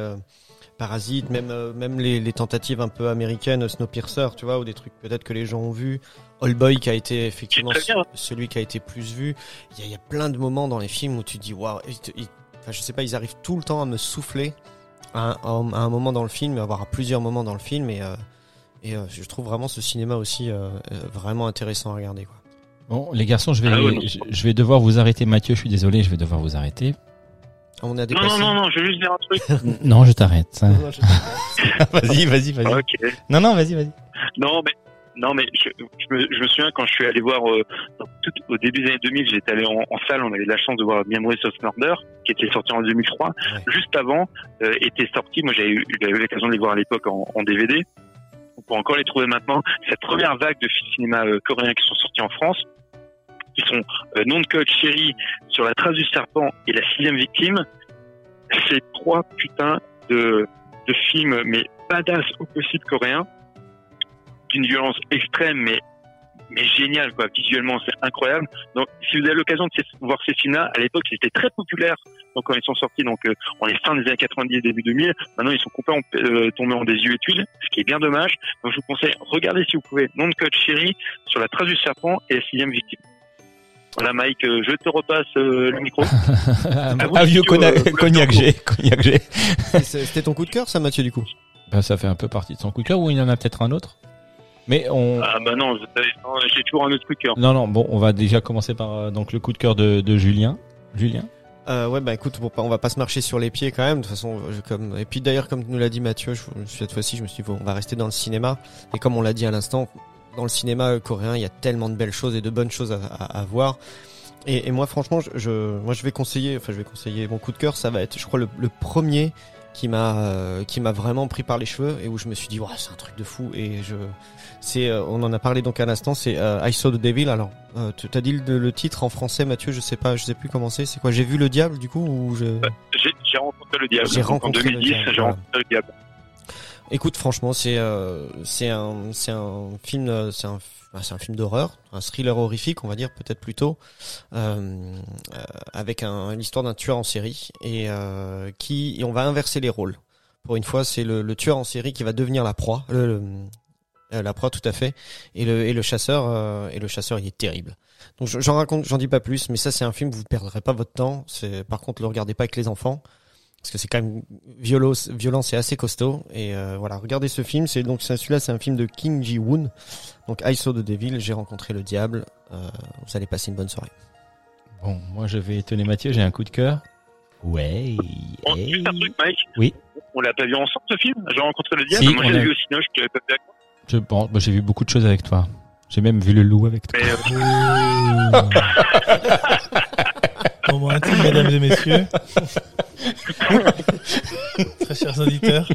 Parasite, même euh, même les, les tentatives un peu américaines, Snowpiercer, tu vois, ou des trucs peut-être que les gens ont vu. All Boy qui a été effectivement celui qui a été plus vu. Il y a, il y a plein de moments dans les films où tu te dis waouh, enfin, je sais pas, ils arrivent tout le temps à me souffler à un, à un moment dans le film, à avoir à plusieurs moments dans le film, et euh, et euh, je trouve vraiment ce cinéma aussi euh, euh, vraiment intéressant à regarder quoi. Bon, les garçons, je vais, Ah je vais devoir vous arrêter. Mathieu, je suis désolé, je vais devoir vous arrêter. On a Non, dépassé. non, non, non, je vais juste dire un truc. non, je t'arrête. vas-y, vas-y, vas-y. Non, non, vas-y, vas-y. Non, mais non, mais je, je, me, je me souviens quand je suis allé voir euh, dans tout, au début des années 2000, j'étais allé en, en salle, on avait de la chance de voir Memories of Murder, qui était sorti en 2003. Juste avant, euh, était sorti, moi j'avais eu, j'avais eu l'occasion de les voir à l'époque en, en DVD. On peut encore les trouver maintenant. Cette première vague de films cinéma euh, coréens qui sont sortis en France, qui sont euh, Non de Code, Chérie, Sur la trace du serpent et La sixième victime, c'est trois putains de, de films, mais badass au possible coréens, d'une violence extrême, mais mais génial quoi. Visuellement, c'est incroyable. Donc, si vous avez l'occasion de ces- voir ces films-là, à l'époque, ils étaient très populaires. Donc, quand ils sont sortis, donc euh, on fin des années 90, début 2000. Maintenant, ils sont complètement euh, tombés en désuétude, ce qui est bien dommage. Donc, je vous conseille, regardez si vous pouvez, Non de Code Chérie, sur la trace du serpent et la sixième victime. Voilà, Mike, euh, je te repasse euh, le micro. oui, un vieux cognac, euh, cognac G, cognac G. C'est- C'était ton coup de cœur ça Mathieu du coup? Ben, ça fait un peu partie de son coup de cœur ou il y en a peut-être un autre? Mais on, Ah bah non, j'ai toujours un autre coup de cœur. non, non, bon, on va déjà commencer par donc le coup de cœur de, de Julien. Julien? Euh, ouais, bah écoute, bon, on va pas se marcher sur les pieds quand même. De toute façon, je- comme et puis d'ailleurs, comme nous l'a dit Mathieu, je, cette fois-ci, je me suis dit, bon, on va rester dans le cinéma. Et comme on l'a dit à l'instant, dans le cinéma coréen, il y a tellement de belles choses et de bonnes choses à, à- à voir. Et, et moi, franchement, je, je- moi, je vais conseiller, enfin, je vais conseiller mon coup de cœur. Ça va être, je crois, le, le premier qui m'a, euh, qui m'a vraiment pris par les cheveux et où je me suis dit, ouais, c'est un truc de fou. Et je, c'est, euh, on en a parlé donc à l'instant, c'est euh, I Saw the Devil. Alors, tu as dit le, le titre en français, Mathieu, je sais pas, je sais plus comment c'est. C'est quoi J'ai vu le diable du coup ou je... J'ai rencontré le diable. J'ai rencontré en le 2010, diable, j'ai voilà. rencontré le diable. Écoute, franchement, c'est euh, c'est un c'est un film euh, c'est un bah, c'est un film d'horreur, un thriller horrifique, on va dire peut-être plutôt, euh, euh, avec un l'histoire d'un tueur en série et euh, qui et on va inverser les rôles. Pour une fois, c'est le, le tueur en série qui va devenir la proie, le- le- euh, la proie tout à fait, et le et le chasseur et le chasseur il est terrible. Donc je- j'en raconte, j'en dis pas plus, mais ça c'est un film vous perdrez pas votre temps. C'est par contre le regardez pas avec les enfants parce que c'est quand même violent, violent c'est assez costaud et euh, voilà regardez ce film c'est donc c'est- celui-là c'est un film de Kim Ji Woon donc I Saw the Devil j'ai rencontré le diable euh, vous allez passer une bonne soirée Bon, moi je vais étonner Mathieu, j'ai un coup de cœur. Ouais. Bon, hey. juste un truc, Mike. Oui. On l'a pas vu ensemble, ce film? J'ai rencontré le diable. Si, Moi, on j'ai vu au cinéma, je pas vu. Je pense, bah, j'ai vu beaucoup de choses avec toi. J'ai même vu le loup avec toi. Mais, euh, Moment intime, mesdames et messieurs. Très chers auditeurs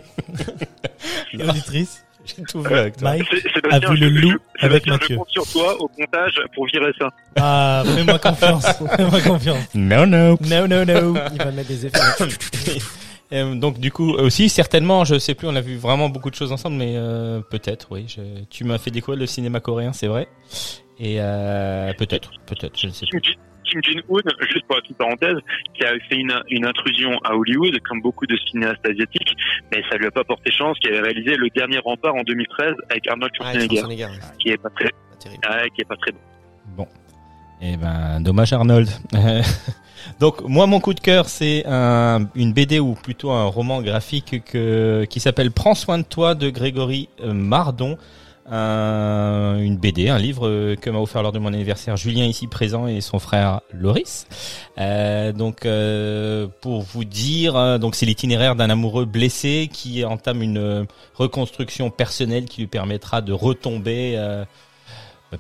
et auditrices. J'ai tout vu avec toi. Mike a vu le loup je- avec Mathieu. Je compte sur toi au montage pour virer ça. Ah, fais-moi confiance. fais-moi confiance. Non, non. No, no, no. Il va mettre des effets. Euh, donc du coup aussi certainement, je sais plus, on a vu vraiment beaucoup de choses ensemble, mais euh, peut-être, oui. Je, tu m'as fait découvrir le cinéma coréen, c'est vrai. Et euh, peut-être, peut-être, je ne sais plus. Kim Jin-un, juste pour la petite parenthèse, qui a fait une, une intrusion à Hollywood, comme beaucoup de cinéastes asiatiques, mais ça lui a pas porté chance, qui avait réalisé Le Dernier Rempart en 2013 avec Arnold Ah, Schwarzenegger, ouais. qui est pas très, ah, qui est pas très bon. Bon. Eh ben, dommage Arnold. Donc moi mon coup de cœur c'est un, une BD ou plutôt un roman graphique que, qui s'appelle Prends soin de toi de Grégory euh, Mardon. Un- une BD, un livre euh, que m'a offert lors de mon anniversaire Julien ici présent et son frère Loris. Euh, donc euh, pour vous dire, euh, donc c'est l'itinéraire d'un amoureux blessé qui entame une euh, reconstruction personnelle qui lui permettra de retomber euh,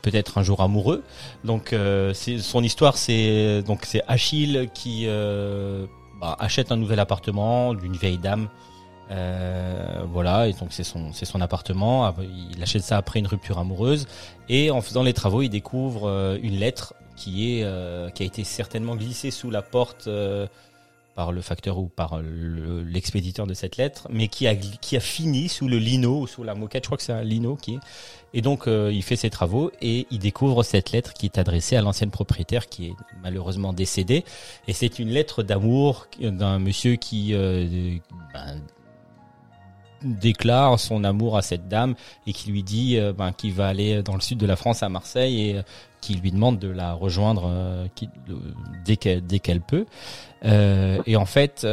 peut-être un jour amoureux. Donc euh, son histoire, c'est donc c'est Achille qui euh, bah, achète un nouvel appartement d'une vieille dame. Euh, voilà, et donc c'est son c'est son appartement. Il achète ça après une rupture amoureuse et en faisant les travaux, il découvre euh, une lettre qui est euh, qui a été certainement glissée sous la porte euh, par le facteur ou par le- l'expéditeur de cette lettre, mais qui a qui a fini sous le lino ou sous la moquette. Je crois que c'est un lino qui est et donc euh, il fait ses travaux et il découvre cette lettre qui est adressée à l'ancienne propriétaire qui est malheureusement décédée. Et c'est une lettre d'amour d'un monsieur qui euh, ben, déclare son amour à cette dame et qui lui dit euh, ben, qu'il va aller dans le sud de la France à Marseille et euh, qui lui demande de la rejoindre euh, dès qu'elle peut. Et en fait,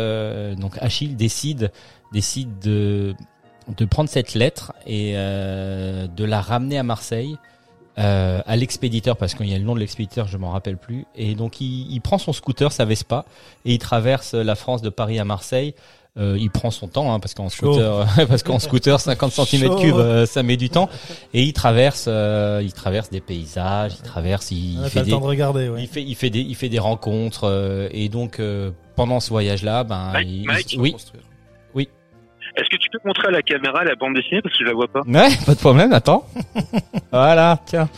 donc Achille décide décide de de prendre cette lettre et de la ramener à Marseille euh, à l'expéditeur parce qu'il y a le nom de l'expéditeur, je m'en rappelle plus. Et donc il, il prend son scooter, sa Vespa, et il traverse la France de Paris à Marseille. Euh, il prend son temps hein, parce qu'en scooter, parce qu'en scooter 50 cm Chaud. cubes, euh, ça met du temps. Et il traverse, euh, il traverse des paysages, il traverse, il, Ah, fait le des, temps de regarder, il fait, il fait des, il fait des rencontres euh, et donc euh, pendant ce voyage-là, ben, Mike, il- Mike, oui, Construire. Est-ce que tu peux montrer à la caméra la bande dessinée parce que je la vois pas? Ouais, pas de problème, attends. voilà, tiens.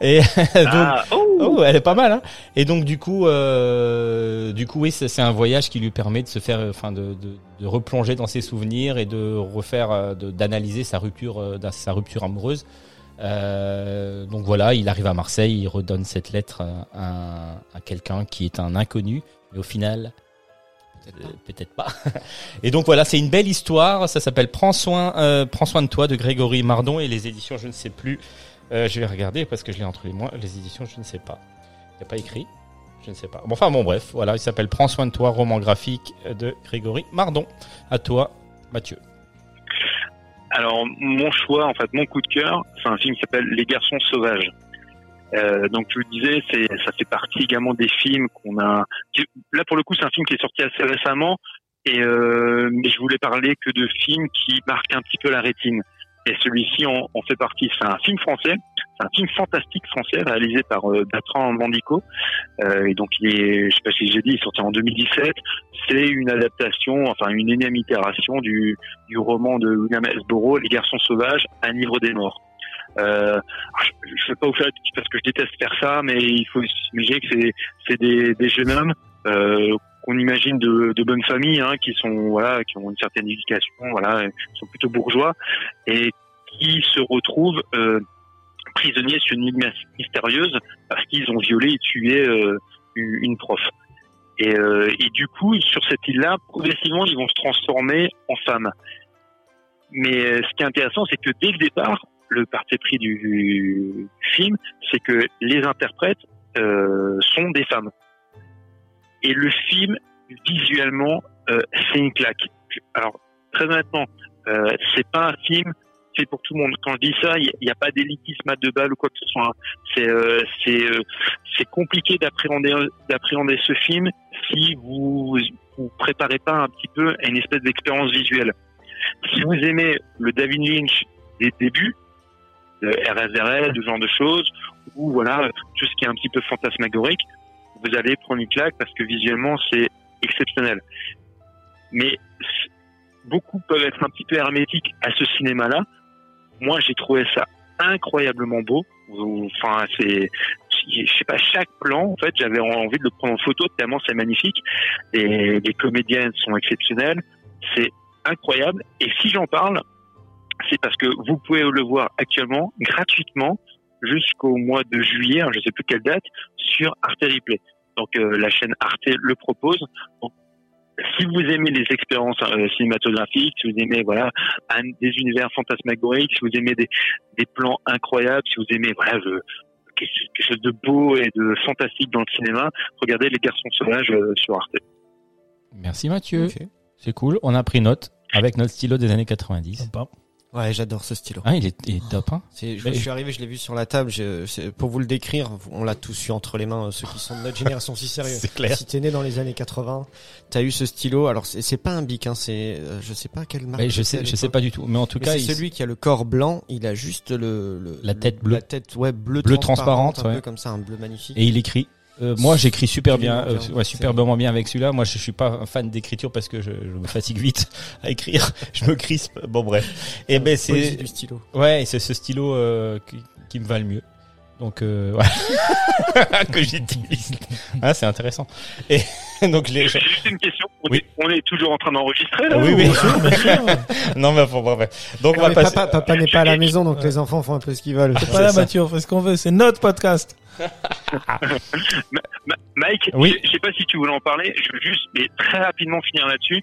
Et donc, Ah, oh, Oh, elle est pas mal, hein. Et donc du coup, euh, du coup, oui, c'est un voyage qui lui permet de se faire, euh, enfin, de, de, de replonger dans ses souvenirs et de refaire, euh, d'analyser sa rupture, euh, sa rupture amoureuse. Euh, donc voilà, il arrive à Marseille, il redonne cette lettre à, à quelqu'un qui est un inconnu, mais au final, peut-être pas. Et donc voilà, c'est une belle histoire. Ça s'appelle Prends soin, euh, Prends soin de toi de Grégory Mardon et les éditions, je ne sais plus. Euh, je vais regarder parce que je l'ai entre les mains. Les éditions, je ne sais pas. Il n'y a pas écrit. Je ne sais pas. Bon, enfin bon, bref, voilà, il s'appelle Prends soin de toi, roman graphique de Grégory Mardon. À toi, Mathieu. Alors mon choix, en fait, mon coup de cœur, c'est un film qui s'appelle Les Garçons Sauvages. Euh, donc je vous disais, c'est ça fait partie également des films qu'on a. Là pour le coup, c'est un film qui est sorti assez récemment, et euh, mais je voulais parler que de films qui marquent un petit peu la rétine. Et celui-ci en, en fait partie. C'est un film français, c'est un film fantastique français réalisé par euh, Bertrand Mandico. Euh, et donc il est, je sais pas si j'ai dit, il est sorti en 2017. C'est une adaptation, enfin une énième itération du du roman de William S. Burroughs, Les Garçons Sauvages, Un livre des morts. Euh, je ne vais pas vous faire parce que je déteste faire ça, mais il faut imaginer que c'est c'est des, des jeunes hommes euh, qu'on imagine de, de bonne famille, hein, qui sont voilà, qui ont une certaine éducation, voilà, qui sont plutôt bourgeois et qui se retrouvent euh, prisonniers sur une île mys- mystérieuse parce qu'ils ont violé et tué euh, une une prof. Et, euh, et du coup, sur cette île-là, progressivement, ils vont se transformer en femmes. Mais euh, ce qui est intéressant, c'est que dès le départ, le parti pris du film, c'est que les interprètes euh, sont des femmes. Et le film, visuellement, euh, c'est une claque. Alors, très honnêtement, euh, c'est pas un film fait pour tout le monde. Quand je dis ça, il n'y a, pas d'élitisme à deux balles ou quoi que ce soit. hein. C'est euh, c'est euh, c'est compliqué d'appréhender d'appréhender ce film si vous vous préparez pas un petit peu à une espèce d'expérience visuelle. Si vous aimez le David Lynch des débuts, de RSRL, ce genre de choses, ou voilà tout ce qui est un petit peu fantasmagorique, vous allez prendre une claque parce que visuellement c'est exceptionnel. Mais beaucoup peuvent être un petit peu hermétiques à ce cinéma-là moi j'ai trouvé ça incroyablement beau. Enfin, c'est, je sais pas, chaque plan, en fait, j'avais envie de le prendre en photo tellement c'est magnifique. Les comédiennes sont exceptionnelles. C'est incroyable. Et si j'en parle, c'est parce que vous pouvez le voir actuellement gratuitement jusqu'au mois de juillet, hein, je sais plus quelle date, sur Arte Replay. Donc euh, la chaîne Arte le propose. Donc, si vous aimez les expériences euh, cinématographiques, si vous aimez voilà un, des univers fantasmagoriques, si vous aimez des, des plans incroyables, si vous aimez voilà le, quelque chose de beau et de fantastique dans le cinéma, regardez Les Garçons Sauvages euh, sur Arte. Merci Mathieu. C'est cool. On a pris note avec notre stylo des années 90. Sympa. Ouais, j'adore ce stylo. Ah, il est, il est top. Hein. C'est, je, suis arrivé, je l'ai vu sur la table. Je, pour vous le décrire, on l'a tous eu entre les mains. euh, Ceux qui sont de notre génération, si sérieux. C'est clair. Si t'es né dans les années 80, t'as eu ce stylo. Alors c'est, c'est pas un bic, hein, c'est, euh, je sais pas quelle marque. Je sais, je sais pas du tout. Mais en tout Mais cas, c'est il- celui qui a le corps blanc. Il a juste le, le- La tête bleue. La tête, ouais, bleu, Bleu transparente, transparente, un ouais. peu comme ça, un bleu magnifique. et il écrit. Euh, moi, j'écris super bien, euh, ouais, superbement bien avec celui-là. Moi, je, je suis pas un fan d'écriture parce que je, je me fatigue vite à écrire. Je me crispe. Bon, bref. Et ben, Poésie c'est, du stylo. ouais, c'est ce stylo euh, qui, qui me va le mieux. Donc, euh, voilà. que j'utilise. Ah, c'est intéressant. Et donc, l'ai. J'ai juste une question. On, Oui. est, on est toujours en train d'enregistrer là Oui, ou- oui. Bien sûr. non, mais bon, bref. Donc, on va Mais passer. papa, papa n'est pas à la maison, donc les enfants font un peu ce qu'ils veulent. C'est pas là. Mathieu, on fait ce qu'on veut. C'est notre podcast. Mike, Oui. je, je sais pas si tu voulais en parler. Je veux juste, mais très rapidement finir là-dessus.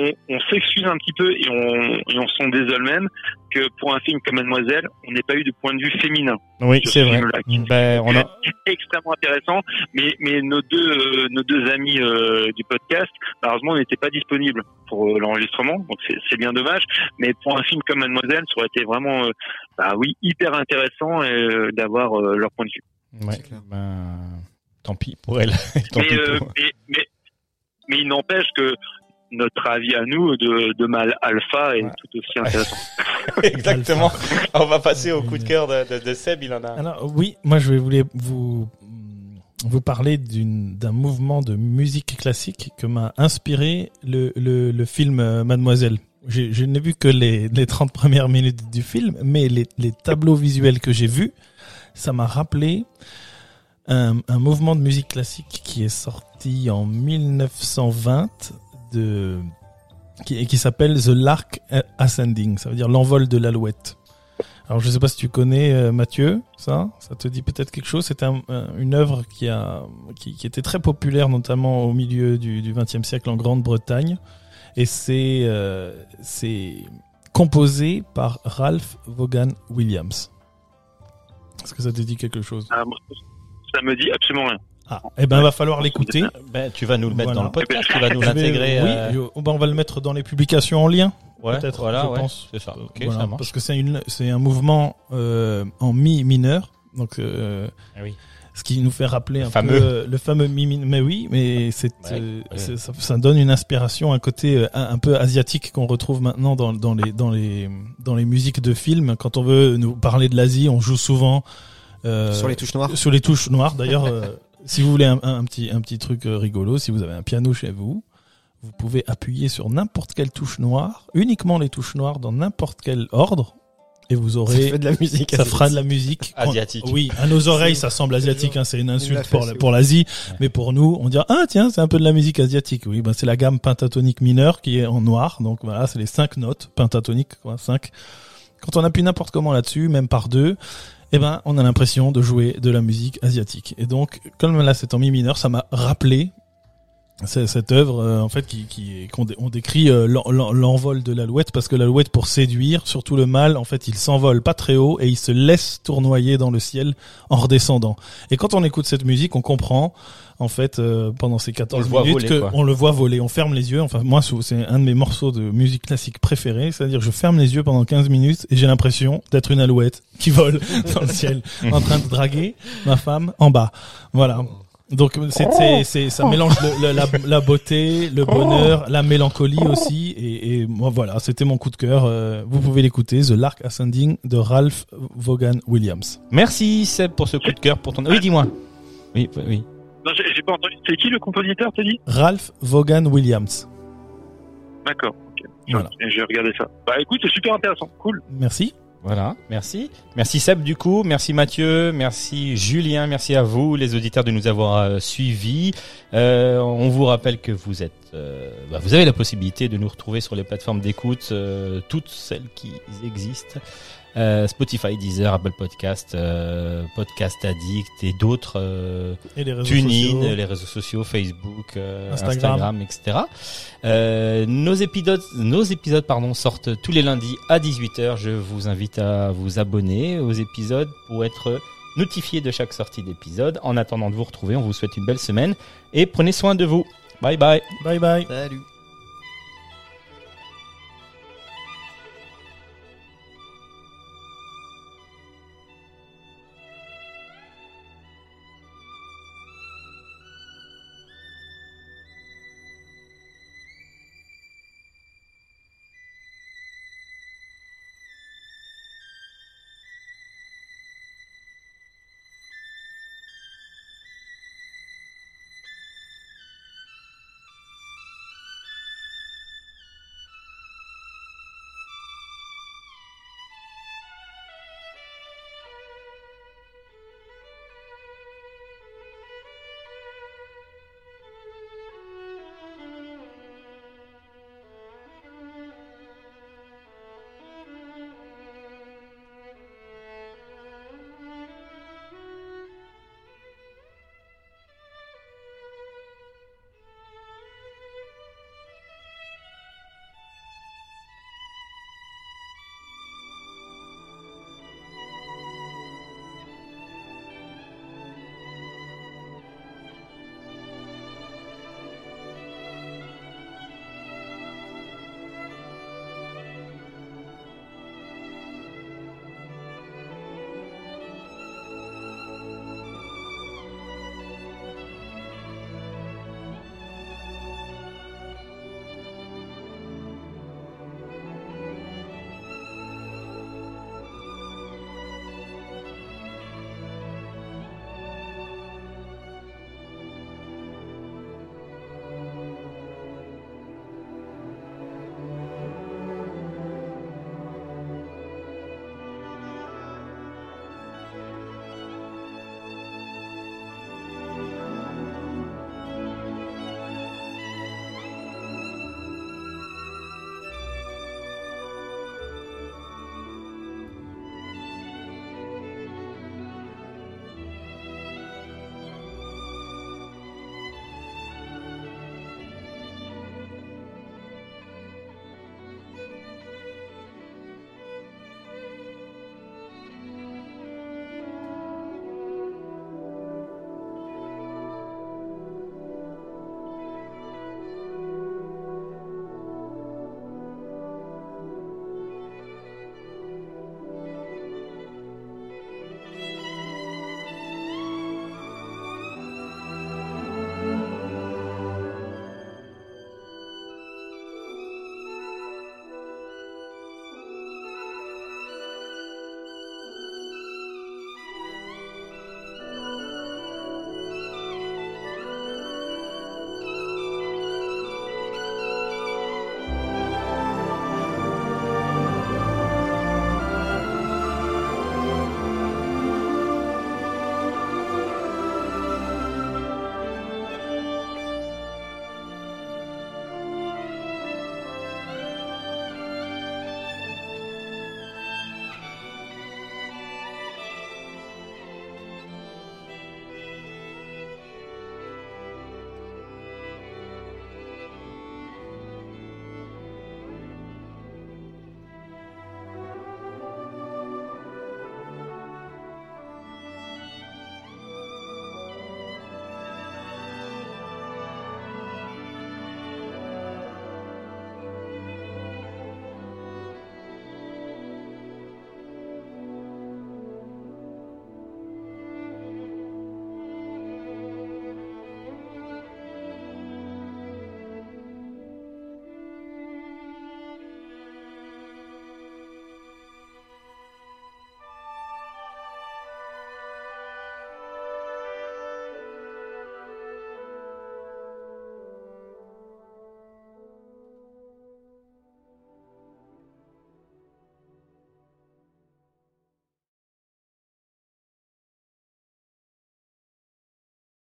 On, on s'excuse un petit peu et on, et on s'en désole même que pour un film comme Mademoiselle, on n'ait pas eu de point de vue féminin. Oui, c'est ce vrai. Ben, on a. extrêmement intéressant, mais, mais nos deux euh, nos deux amis euh, du podcast, malheureusement, n'étaient pas disponibles pour euh, l'enregistrement, donc c'est bien dommage. Mais pour un film comme Mademoiselle, ça aurait été vraiment, euh, bah oui, hyper intéressant euh, d'avoir euh, leur point de vue. Ouais. Ben, tant pis pour elle. tant Mais, pis euh, pour- mais, mais, mais il n'empêche que notre avis à nous de, de mal alpha est Ouais. tout aussi intéressant. Exactement. On va passer au coup de cœur de, de, de Seb. Il en a. Alors oui, moi je voulais vous vous parler d'un mouvement de musique classique que m'a inspiré le, le, le film euh, Mademoiselle. J'ai- Je n'ai vu que les, les 30 premières minutes du film, mais les, les tableaux visuels que j'ai vus, ça m'a rappelé un, un mouvement de musique classique qui est sorti en 1920 de qui, qui s'appelle The Lark Ascending, ça veut dire l'envol de l'alouette. Alors je sais pas si tu connais euh, Mathieu, ça, ça te dit peut-être quelque chose? C'était un- un- une œuvre qui a qui, était très populaire, notamment au milieu du XXe siècle en Grande-Bretagne, et c'est euh, c'est composé par Ralph Vaughan Williams. Est-ce que ça te dit quelque chose? Ah, ça me dit absolument rien. Ah, eh ben va falloir l'écouter. Ben, tu vas nous le mettre Voilà. dans le podcast. Tu vas nous Je vais- l'intégrer. Oui, euh, je- ben, on va le mettre dans les publications en lien. ouais, peut-être, Voilà, je ouais, pense. C'est ça. Ok, Voilà, ça marche. parce que c'est une c'est un mouvement euh, en mi mineur. Donc euh, Ah oui. ce qui nous fait rappeler Le un fameux. peu euh, le fameux mi mineur. Mais oui, mais c'est Ouais, euh, ouais. c'est- ça, ça donne une inspiration, un côté un, un peu asiatique qu'on retrouve maintenant dans dans les dans les dans les musiques de films. Quand on veut nous parler de l'Asie, on joue souvent euh, Sur les touches noires. sur les touches noires. D'ailleurs, euh, si vous voulez un, un petit un petit truc euh, rigolo, si vous avez un piano chez vous, vous pouvez appuyer sur n'importe quelle touche noire, uniquement les touches noires dans n'importe quel ordre, et vous Ça aurez fait de la musique. ça fera de la musique Asiatique. Oui, à nos oreilles, ça semble asiatique. Hein, c'est une insulte pour la- pour l'Asie, mais pour nous, on dit ah tiens, c'est un peu de la musique asiatique. Oui, ben c'est la gamme pentatonique mineure qui est en noir. Donc voilà, c'est les cinq notes pentatoniques, quoi, cinq. Quand on appuie n'importe comment là-dessus, même par deux, eh ben on a l'impression de jouer de la musique asiatique. Et donc, comme là c'est en mi mineur, ça m'a rappelé cette œuvre euh, en fait qui qui qu'on dé- on décrit euh, l'en- l'en- l'envol de l'alouette parce que l'alouette pour séduire surtout le mâle en fait il s'envole pas très haut et il se laisse tournoyer dans le ciel en redescendant. Et quand on écoute cette musique on comprend en fait euh, pendant ces 14 On le voit minutes voler, que quoi. on le voit voler. On ferme les yeux. Enfin moi c'est un de mes morceaux de musique classique préférés. C'est-à-dire je ferme les yeux pendant 15 minutes et j'ai l'impression d'être une alouette qui vole dans le ciel en train de draguer ma femme en bas. Voilà donc c'est ça mélange le- le- la, la beauté, le bonheur, la mélancolie aussi et, et moi voilà c'était mon coup de cœur. Euh, vous pouvez l'écouter The Lark Ascending de Ralph Vaughan Williams. Merci Seb pour ce coup de cœur pour ton. Oui, dis-moi. Oui, oui. Non, j'ai j'ai pas entendu. C'est qui le compositeur, t'as dit? Ralph Vaughan Williams. D'accord. ok. Voilà. Et J'ai regardé ça. Bah écoute, c'est super intéressant. Cool. Merci. Voilà, merci. Merci Seb du coup, merci Mathieu, merci Julien, merci à vous les auditeurs de nous avoir euh, suivis. Euh, on vous rappelle que vous êtes, euh, bah, vous avez la possibilité de nous retrouver sur les plateformes d'écoute, euh, toutes celles qui existent. Euh, Spotify, Deezer, Apple Podcast, Podcast Addict et d'autres. Et les réseaux TuneIn, sociaux. les réseaux sociaux, Facebook, Instagram. Instagram. etc. Nos épisodes, nos épisodes pardon, sortent tous les lundis à 18h. Je vous invite à vous abonner aux épisodes pour être notifié de chaque sortie d'épisode. En attendant de vous retrouver, on vous souhaite une belle semaine et prenez soin de vous. Bye bye. Bye bye. Salut.